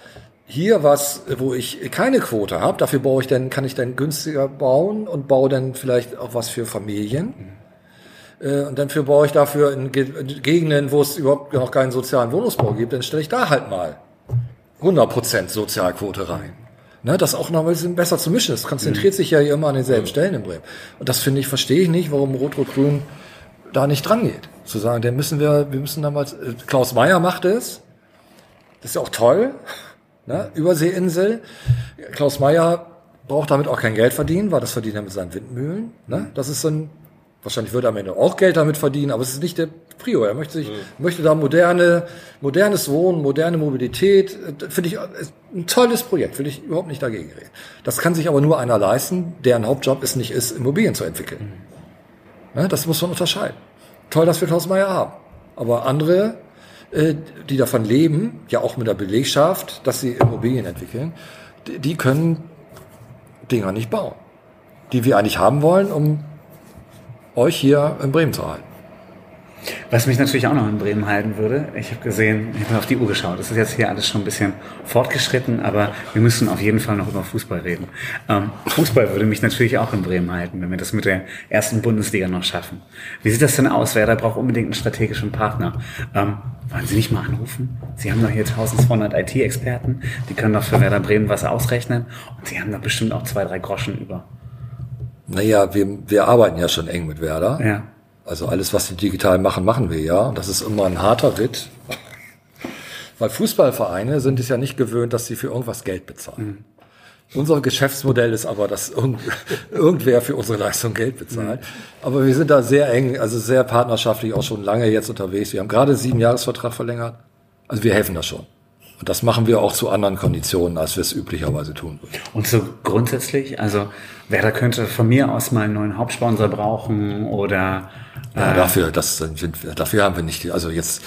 [SPEAKER 4] hier was, wo ich keine Quote habe. Dafür baue ich dann, kann ich dann günstiger bauen und baue dann vielleicht auch was für Familien. Äh, Und dann für baue ich dafür in Ge- in Gegenden, wo es überhaupt noch keinen sozialen Wohnungsbau gibt, dann stelle ich da halt mal 100% Sozialquote rein. Ne, das auch noch ein bisschen besser zu mischen. Es konzentriert sich ja hier immer an denselben Stellen in Bremen. Und das finde ich, verstehe ich nicht, warum Rot-Rot-Grün da nicht dran geht. Zu sagen, der müssen wir, wir müssen damals, äh, Klaus Meyer macht es. Das ist ja auch toll. [laughs] Ne? Überseeinsel. Klaus Meyer braucht damit auch kein Geld verdienen, weil das verdient er mit seinen Windmühlen. Ne? Das ist so ein, wahrscheinlich wird er am Ende auch Geld damit verdienen, aber es ist nicht der Prio. Er möchte sich, möchte da moderne, modernes Wohnen, moderne Mobilität, äh, finde ich, ist ein tolles Projekt, will ich überhaupt nicht dagegen reden. Das kann sich aber nur einer leisten, deren Hauptjob es nicht ist, Immobilien zu entwickeln. Ne? Das muss man unterscheiden. Toll, dass wir Klaus Meyer haben. Aber andere, äh, die davon leben, ja auch mit der Belegschaft, dass sie Immobilien entwickeln, die, die können Dinger nicht bauen. Die wir eigentlich haben wollen, um euch hier in Bremen zu halten.
[SPEAKER 2] Was mich natürlich auch noch in Bremen halten würde, ich habe gesehen, ich habe auf die Uhr geschaut, das ist jetzt hier alles schon ein bisschen fortgeschritten, aber wir müssen auf jeden Fall noch über Fußball reden. Ähm, Fußball würde mich natürlich auch in Bremen halten, wenn wir das mit der ersten Bundesliga noch schaffen. Wie sieht das denn aus? Werder braucht unbedingt einen strategischen Partner. Ähm, wollen Sie nicht mal anrufen? Sie haben doch hier 1200 IT-Experten, die können doch für Werder Bremen was ausrechnen und Sie haben da bestimmt auch zwei, drei Groschen über.
[SPEAKER 4] Naja, wir, wir arbeiten ja schon eng mit Werder.
[SPEAKER 2] Ja.
[SPEAKER 4] Also alles, was sie digital machen, machen wir ja. Das ist immer ein harter Ritt. [laughs] Weil Fußballvereine sind es ja nicht gewöhnt, dass sie für irgendwas Geld bezahlen. Unser Geschäftsmodell ist aber, dass irgend, [laughs] irgendwer für unsere Leistung Geld bezahlt. Aber wir sind da sehr eng, also sehr partnerschaftlich auch schon lange jetzt unterwegs. Wir haben gerade sieben Jahresvertrag verlängert. Also wir helfen da schon. Und das machen wir auch zu anderen Konditionen, als wir es üblicherweise tun würden.
[SPEAKER 2] Und so grundsätzlich, also Werder könnte von mir aus mal einen neuen Hauptsponsor brauchen oder
[SPEAKER 4] Ja, dafür, das sind, dafür haben wir nicht, also jetzt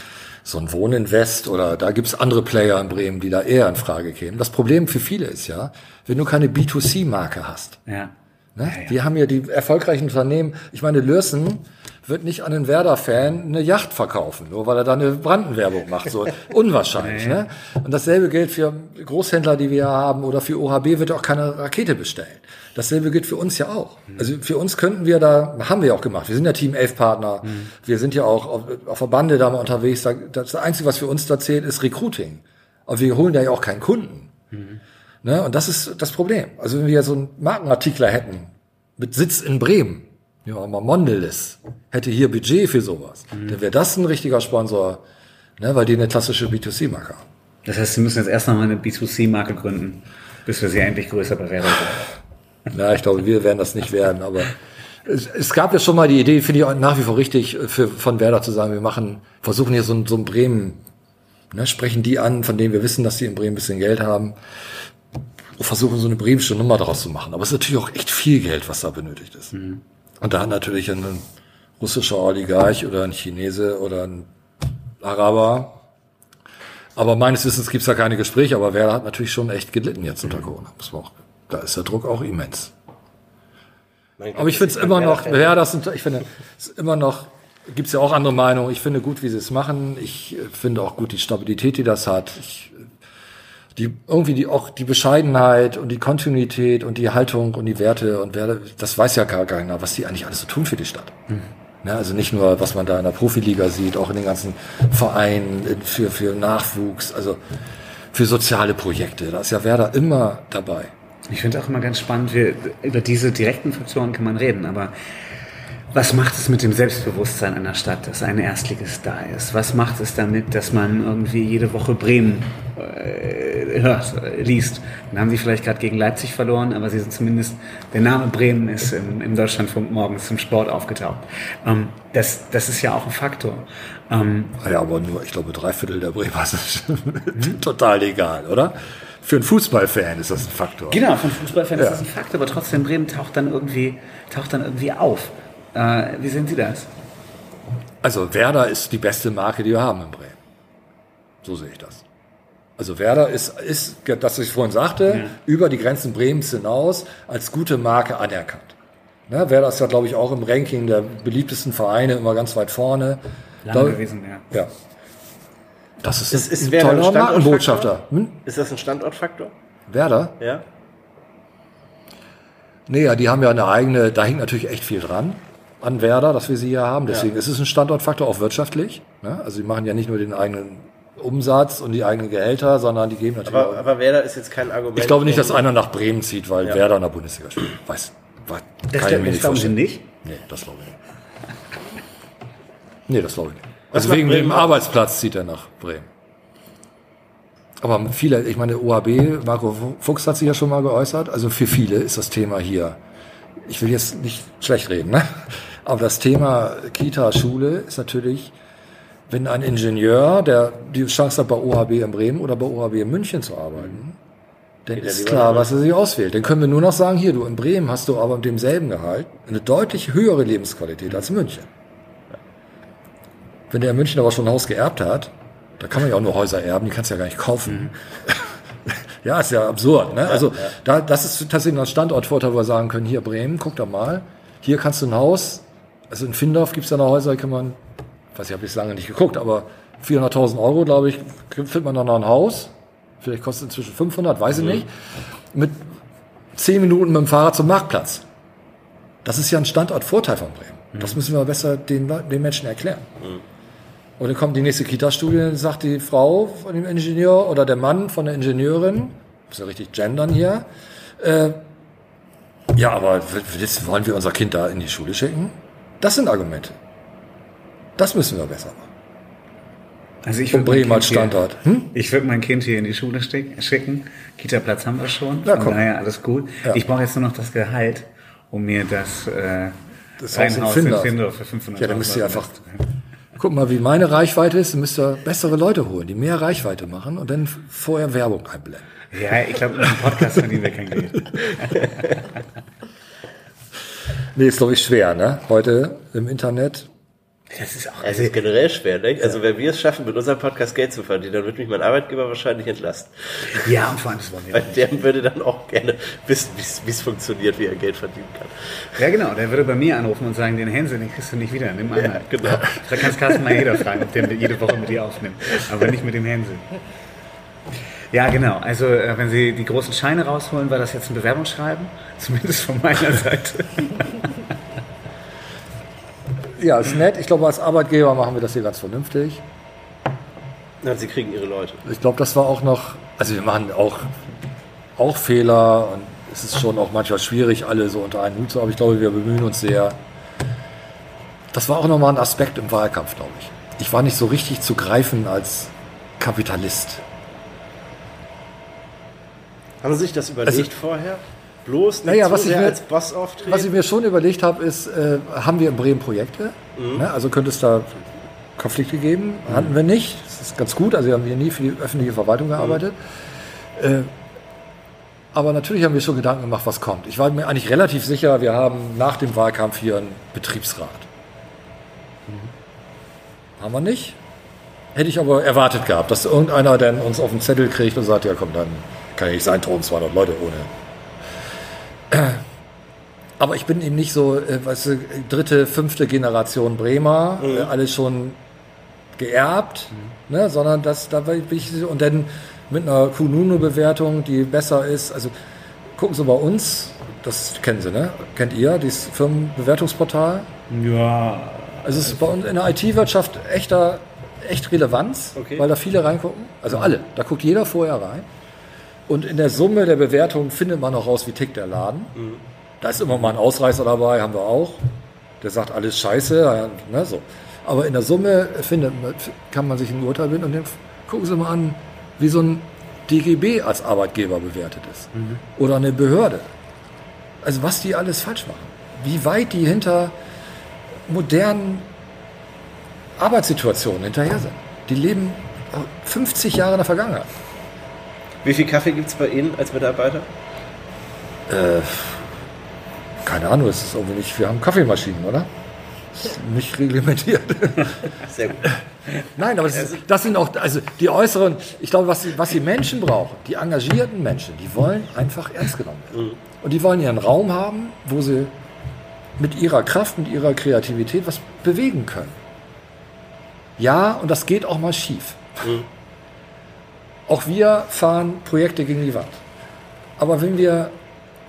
[SPEAKER 4] so ein Wohninvest oder da gibt's andere Player in Bremen, die da eher in Frage kämen. Das Problem für viele ist ja, wenn du keine B2C-Marke hast.
[SPEAKER 2] ja.
[SPEAKER 4] Ne? Wir haben ja die erfolgreichen Unternehmen, ich meine, Lürsen wird nicht an den Werder-Fan eine Yacht verkaufen, nur weil er da eine Brandenwerbung macht. So [laughs] unwahrscheinlich. Ne? Und dasselbe gilt für Großhändler, die wir haben, oder für OHB wird auch keine Rakete bestellen. Dasselbe gilt für uns ja auch. Also für uns könnten wir da, haben wir auch gemacht. Wir sind ja Team 11 Partner. Wir sind ja auch auf, auf der Bande da mal unterwegs. Da- Das Einzige, was für uns da zählt, ist Recruiting. Aber wir holen da ja auch keinen Kunden. Ne? Und das ist das Problem. Also wenn wir so einen Markenartikler hätten, mit Sitz in Bremen, ja, mal Mondelez, hätte hier Budget für sowas, dann wäre das ein richtiger Sponsor, ne? weil die eine klassische B2C-Marke haben.
[SPEAKER 2] Das heißt, Sie müssen jetzt erst noch mal eine B2C-Marke gründen, bis wir sie endlich größer sind.
[SPEAKER 4] Ja, ich glaube, wir werden das nicht werden, aber es, es gab ja schon mal die Idee, finde ich auch nach wie vor richtig, für, von Werder zu sagen, wir machen, versuchen hier so ein, so ein Bremen, ne, sprechen die an, von denen wir wissen, dass die in Bremen ein bisschen Geld haben, und versuchen so eine bremische Nummer daraus zu machen. Aber es ist natürlich auch echt viel Geld, was da benötigt ist. Und da hat natürlich ein russischer Oligarch oder ein Chinese oder ein Araber, aber meines Wissens gibt es da keine Gespräche, aber Werder hat natürlich schon echt gelitten jetzt unter Corona. Muss man auch, da ist der Druck auch immens. Aber ich finde es immer noch, ja, das sind, ich finde, es immer noch, gibt es ja auch andere Meinungen. Ich finde gut, wie sie es machen. Ich äh, finde auch gut die Stabilität, die das hat. Ich, die irgendwie die auch die Bescheidenheit und die Kontinuität und die Haltung und die Werte und Werte, das weiß ja gar keiner, was die eigentlich alles so tun für die Stadt. Ne, also nicht nur, was man da in der Profiliga sieht, auch in den ganzen Vereinen in- für, für Nachwuchs, also für soziale Projekte. Da ist ja Werder immer dabei.
[SPEAKER 2] Ich finde auch immer ganz spannend, wir, über diese direkten Faktoren kann man reden, aber was macht es mit dem Selbstbewusstsein einer Stadt, dass ein Erstligist da ist? Was macht es damit, dass man irgendwie jede Woche Bremen äh, hört, äh, liest? Dann haben sie vielleicht gerade gegen Leipzig verloren, aber sie sind zumindest, der Name Bremen ist im, im Deutschlandfunk morgens zum Sport aufgetaucht. Ähm, das, das ist ja auch ein Faktor. Ähm,
[SPEAKER 4] Ja, aber nur, ich glaube, drei Viertel der Bremer [laughs] ist total egal, oder? Für einen Fußballfan ist das ein Faktor.
[SPEAKER 2] Genau, von Fußballfans
[SPEAKER 4] Ja.
[SPEAKER 2] ist das ein Fakt, aber trotzdem Bremen taucht dann irgendwie, taucht dann irgendwie auf. Äh, wie sehen Sie das?
[SPEAKER 4] Also Werder ist die beste Marke, die wir haben in Bremen. So sehe ich das. Also Werder ist, ist das, was ich vorhin sagte, über die Grenzen Bremens hinaus als gute Marke anerkannt. Ne, Werder ist ja, glaube ich, auch im Ranking der beliebtesten Vereine immer ganz weit vorne.
[SPEAKER 2] Lange
[SPEAKER 4] Da-
[SPEAKER 2] gewesen, ja.
[SPEAKER 4] Ja. Das ist,
[SPEAKER 3] Ist- ist
[SPEAKER 4] ein
[SPEAKER 3] Werder
[SPEAKER 4] toller? Markenbotschafter. Hm?
[SPEAKER 3] Ist das ein Standortfaktor?
[SPEAKER 4] Werder?
[SPEAKER 3] Ja.
[SPEAKER 4] Nee, ja, die haben ja eine eigene, da hängt natürlich echt viel dran an Werder, dass wir sie hier haben. Deswegen ist es ein Standortfaktor, auch wirtschaftlich. Ne? Also die machen ja nicht nur den eigenen Umsatz und die eigenen Gehälter, sondern die geben natürlich
[SPEAKER 3] Aber,
[SPEAKER 4] auch.
[SPEAKER 3] aber Werder ist jetzt kein Argument.
[SPEAKER 4] Ich glaube nicht, dass einer nach Bremen zieht, weil
[SPEAKER 3] Ja.
[SPEAKER 4] Werder in der Bundesliga spielt. Weiß, weiß
[SPEAKER 2] Das,
[SPEAKER 4] kann ich mir nicht
[SPEAKER 2] glauben Sie
[SPEAKER 4] vorstellen.
[SPEAKER 2] nicht?
[SPEAKER 4] Nee, das glaube ich nicht. Nee, das glaube ich nicht. Also wegen dem? Arbeitsplatz zieht er nach Bremen. Aber viele, ich meine, OHB, Marco Fuchs hat sich ja schon mal geäußert, also für viele ist das Thema hier, ich will jetzt nicht schlecht reden, ne? aber das Thema Kita, Schule ist natürlich, wenn ein Ingenieur, der die Chance hat, bei OHB in Bremen oder bei OHB in München zu arbeiten, dann ist klar, was er sich auswählt. Dann können wir nur noch sagen, hier, du in Bremen hast du aber mit demselben Gehalt eine deutlich höhere Lebensqualität als in München. Wenn der in München aber schon ein Haus geerbt hat, da kann man ja auch nur Häuser erben, die kannst du ja gar nicht kaufen. [laughs] ja, ist ja absurd. Ne? also Da, das ist tatsächlich ein Standortvorteil, wo wir sagen können, hier Bremen, guck da mal, hier kannst du ein Haus, also in Findorf gibt es ja noch Häuser, die kann man, weiß ich, habe ich lange nicht geguckt, aber 400.000 Euro, glaube ich, findet man dann noch ein Haus. Vielleicht kostet es inzwischen 500, weiß ich nicht. Mit 10 Minuten mit dem Fahrrad zum Marktplatz. Das ist ja ein Standortvorteil von Bremen. Das müssen wir besser den, den Menschen erklären. Und dann kommt die nächste Kita-Studie, dann sagt die Frau von dem Ingenieur oder der Mann von der Ingenieurin, muss ja richtig gendern hier, äh, ja, aber jetzt wollen wir unser Kind da in die Schule schicken? Das sind Argumente. Das müssen wir besser machen.
[SPEAKER 2] Also ich
[SPEAKER 4] Von
[SPEAKER 2] würd mein
[SPEAKER 4] Bremen als
[SPEAKER 2] Kind hier-
[SPEAKER 4] Standort. Hm?
[SPEAKER 2] Ich würde mein Kind hier in die Schule schicken. Kita-Platz haben wir schon.
[SPEAKER 4] Ja, komm.
[SPEAKER 2] daher alles gut.
[SPEAKER 4] Ja.
[SPEAKER 2] Ich brauche jetzt nur noch das Gehalt, um mir das, äh,
[SPEAKER 4] Das
[SPEAKER 2] ein
[SPEAKER 4] Haus in Findorf.
[SPEAKER 2] Für 500
[SPEAKER 4] Ja, dann müsst ihr einfach-. Guck mal, wie meine Reichweite ist, dann müsst ihr bessere Leute holen, die mehr Reichweite machen und dann vorher Werbung einblenden.
[SPEAKER 2] Ja, ich glaube, dem Podcast verdienen wir kein Geld.
[SPEAKER 4] Nee, ist glaube ich schwer, ne? Heute im Internet.
[SPEAKER 2] Das ist auch,
[SPEAKER 3] ist generell schwer, ne? Also wenn wir es schaffen, mit unserem Podcast Geld zu verdienen, dann wird mich mein Arbeitgeber wahrscheinlich entlasten.
[SPEAKER 2] ja, und vor allem, das wollen wir
[SPEAKER 3] Weil
[SPEAKER 2] nicht.
[SPEAKER 3] der würde dann auch gerne wissen, wie es- funktioniert, wie er Geld verdienen kann.
[SPEAKER 2] Ja, genau, der würde bei mir anrufen und sagen, den Hänsel, den kriegst du nicht wieder, nimm einen.
[SPEAKER 3] genau.
[SPEAKER 2] Da kannst Carsten mal jeder fragen, ob der jede Woche mit dir aufnimmt. Aber nicht mit dem Hänsel. Ja, genau. Also, äh, wenn Sie die großen Scheine rausholen, war das jetzt ein Bewerbungsschreiben? Zumindest von meiner Seite.
[SPEAKER 4] Ja, ist nett. Ich glaube, als Arbeitgeber machen wir das hier ganz vernünftig.
[SPEAKER 3] Na, sie kriegen ihre Leute.
[SPEAKER 4] Ich glaube, das war auch noch, also wir machen auch, auch Fehler und es ist schon auch manchmal schwierig, alle so unter einen Hut zu haben. Ich glaube, wir bemühen uns sehr. Das war auch nochmal ein Aspekt im Wahlkampf, glaube ich. Ich war nicht so richtig zu greifen als Kapitalist.
[SPEAKER 3] Haben Sie sich das überlegt
[SPEAKER 4] Also-
[SPEAKER 3] vorher? Bloß nicht
[SPEAKER 4] Naja, was ich
[SPEAKER 3] sehr
[SPEAKER 4] mir-
[SPEAKER 3] als Boss auftreten?
[SPEAKER 4] Was ich mir schon überlegt habe, ist, äh, haben wir in Bremen Projekte? Ne? Also könnte es da Konflikte geben? Hatten wir nicht. Das ist ganz gut. Also wir haben hier nie für die öffentliche Verwaltung gearbeitet. Äh, aber natürlich haben wir schon Gedanken gemacht, was kommt. Ich war mir eigentlich relativ sicher, wir haben nach dem Wahlkampf hier einen Betriebsrat. Haben wir nicht. Hätte ich aber erwartet gehabt, dass irgendeiner dann uns auf den Zettel kriegt und sagt, ja komm, dann kann ja nicht sein, toten 200 Leute ohne [clears throat] aber ich bin eben nicht so, äh, weißt du, dritte, fünfte Generation Bremer, äh, alles schon geerbt, ne, sondern das, da bin ich, so- und dann mit einer Kununu-Bewertung, die besser ist. Also gucken Sie bei uns, das kennen Sie, ne? Kennt ihr, dieses Firmenbewertungsportal?
[SPEAKER 2] Ja,
[SPEAKER 4] Also es ist bei uns in der IT-Wirtschaft echter, echt Relevanz,
[SPEAKER 3] Okay.
[SPEAKER 4] weil da viele reingucken. Also alle, da guckt jeder vorher rein. Und in der Summe der Bewertung findet man auch raus, wie tickt der Laden. Da ist immer mal ein Ausreißer dabei, haben wir auch. Der sagt alles scheiße. Ne, so. Aber in der Summe findet, man- kann man sich ein Urteil bilden und dann gucken Sie mal an, wie so ein DGB als Arbeitgeber bewertet ist. Oder eine Behörde. Also was die alles falsch machen. Wie weit die hinter modernen Arbeitssituationen hinterher sind. Die leben 50 Jahre in der Vergangenheit.
[SPEAKER 3] Wie viel Kaffee gibt es bei Ihnen als Mitarbeiter?
[SPEAKER 4] Keine Ahnung, es ist irgendwie nicht, wir haben Kaffeemaschinen, oder? Ist nicht reglementiert. [laughs]
[SPEAKER 3] Sehr gut.
[SPEAKER 4] Nein, aber das, ist, das sind auch, also die äußeren, ich glaube, was, die- was die Menschen brauchen, die engagierten Menschen, die wollen einfach ernst genommen werden. Und die wollen ihren Raum haben, wo sie mit ihrer Kraft, mit ihrer Kreativität was bewegen können. Ja, und das geht auch mal schief. Auch wir fahren Projekte gegen die Wand. Aber wenn wir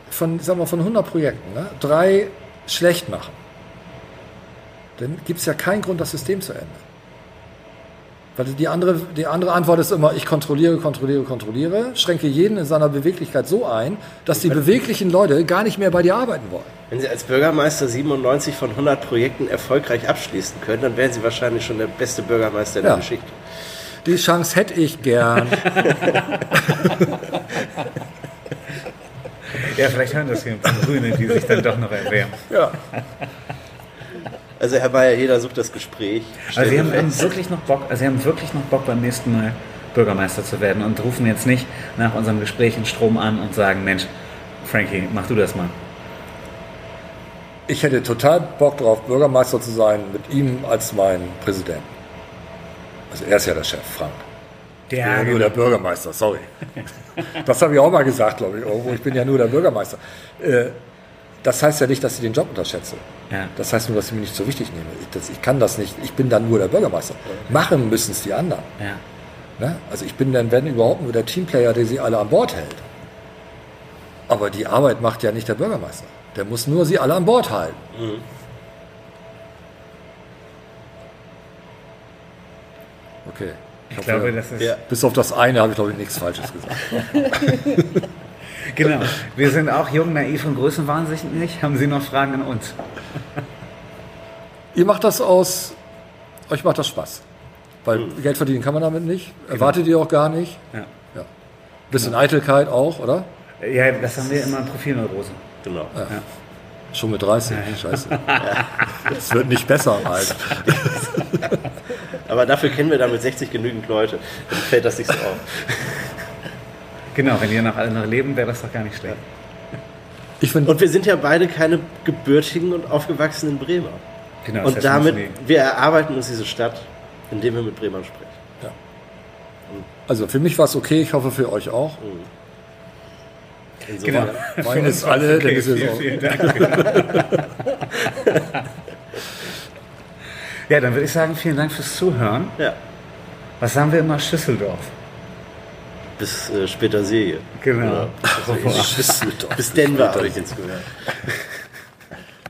[SPEAKER 4] von, sagen wir, von 100 Projekten ne, drei schlecht machen, dann gibt es ja keinen Grund, das System zu ändern. Weil die andere, die andere Antwort ist immer, ich kontrolliere, kontrolliere, kontrolliere, schränke jeden in seiner Beweglichkeit so ein, dass die beweglichen Leute gar nicht mehr bei dir arbeiten wollen.
[SPEAKER 3] Wenn Sie als Bürgermeister 97 von 100 Projekten erfolgreich abschließen können, dann wären Sie wahrscheinlich schon der beste Bürgermeister der
[SPEAKER 4] Ja.
[SPEAKER 3] Geschichte.
[SPEAKER 4] Die Chance hätte ich gern.
[SPEAKER 2] ja, vielleicht hören das hier ein paar Grüne, die sich dann doch noch erwärmen.
[SPEAKER 4] ja.
[SPEAKER 3] Also Herr Bayer, jeder sucht das Gespräch.
[SPEAKER 2] Also Sie haben, wirklich noch Bock, also Sie haben wirklich noch Bock beim nächsten Mal Bürgermeister zu werden und rufen jetzt nicht nach unserem Gespräch in Strom an und sagen, Mensch, Frankie, mach du das mal.
[SPEAKER 4] Ich hätte total Bock drauf, Bürgermeister zu sein, mit ihm als mein Präsident. Also er ist ja der Chef, Frank. Ich bin ja nur der Bürgermeister, sorry. [laughs] Das habe ich auch mal gesagt, glaube ich, irgendwo. Ich bin ja nur der Bürgermeister. Äh, Das heißt ja nicht, dass ich den Job unterschätze.
[SPEAKER 2] Ja.
[SPEAKER 4] Das heißt nur, dass ich mich nicht so wichtig nehme. Ich, das, ich kann das nicht. Ich bin dann nur der Bürgermeister. Machen müssen es die anderen.
[SPEAKER 2] Ja.
[SPEAKER 4] Ne? Also ich bin dann, wenn überhaupt, nur der Teamplayer, der sie alle an Bord hält. Aber die Arbeit macht ja nicht der Bürgermeister. Der muss nur sie alle an Bord halten. Okay.
[SPEAKER 2] Ich glaube, das ist.
[SPEAKER 3] Ja.
[SPEAKER 4] Bis auf das eine habe ich, glaube ich, nichts Falsches gesagt. [laughs]
[SPEAKER 2] Genau. Wir sind auch jung, naiv und größenwahnsinnig. Haben Sie noch Fragen an uns?
[SPEAKER 4] Ihr macht das aus, euch macht das Spaß. Weil Geld verdienen kann man damit nicht. Erwartet ihr auch gar nicht.
[SPEAKER 2] Ja.
[SPEAKER 4] Ja. Bisschen Eitelkeit auch, oder?
[SPEAKER 2] Ja, das haben wir immer Profilneurose.
[SPEAKER 3] Genau.
[SPEAKER 4] Schon mit 30. Scheiße. Es wird nicht besser, Alter.
[SPEAKER 3] Aber dafür kennen wir da mit 60 genügend Leute. Dann fällt das nicht so auf.
[SPEAKER 2] Genau, wenn ihr noch alle noch leben, wäre das doch gar nicht schlecht.
[SPEAKER 3] Und wir sind ja beide keine gebürtigen und aufgewachsenen Bremer.
[SPEAKER 2] Genau,
[SPEAKER 3] Und damit,
[SPEAKER 2] wir
[SPEAKER 3] erarbeiten uns diese Stadt, indem wir mit Bremern sprechen.
[SPEAKER 4] also für mich war es okay, ich hoffe für euch auch.
[SPEAKER 2] die-
[SPEAKER 3] Insofern,
[SPEAKER 2] Genau.
[SPEAKER 4] Wein ist alle, dann
[SPEAKER 2] Okay,
[SPEAKER 4] es
[SPEAKER 2] vielen, vielen Dank. [laughs] ja, dann würde ich sagen, vielen Dank fürs Zuhören.
[SPEAKER 3] Ja,
[SPEAKER 2] Was sagen wir immer? Schüsseldorf.
[SPEAKER 3] bis äh, später Serie.
[SPEAKER 2] Genau. [laughs]
[SPEAKER 3] Bis Denver habe ich jetzt gehört.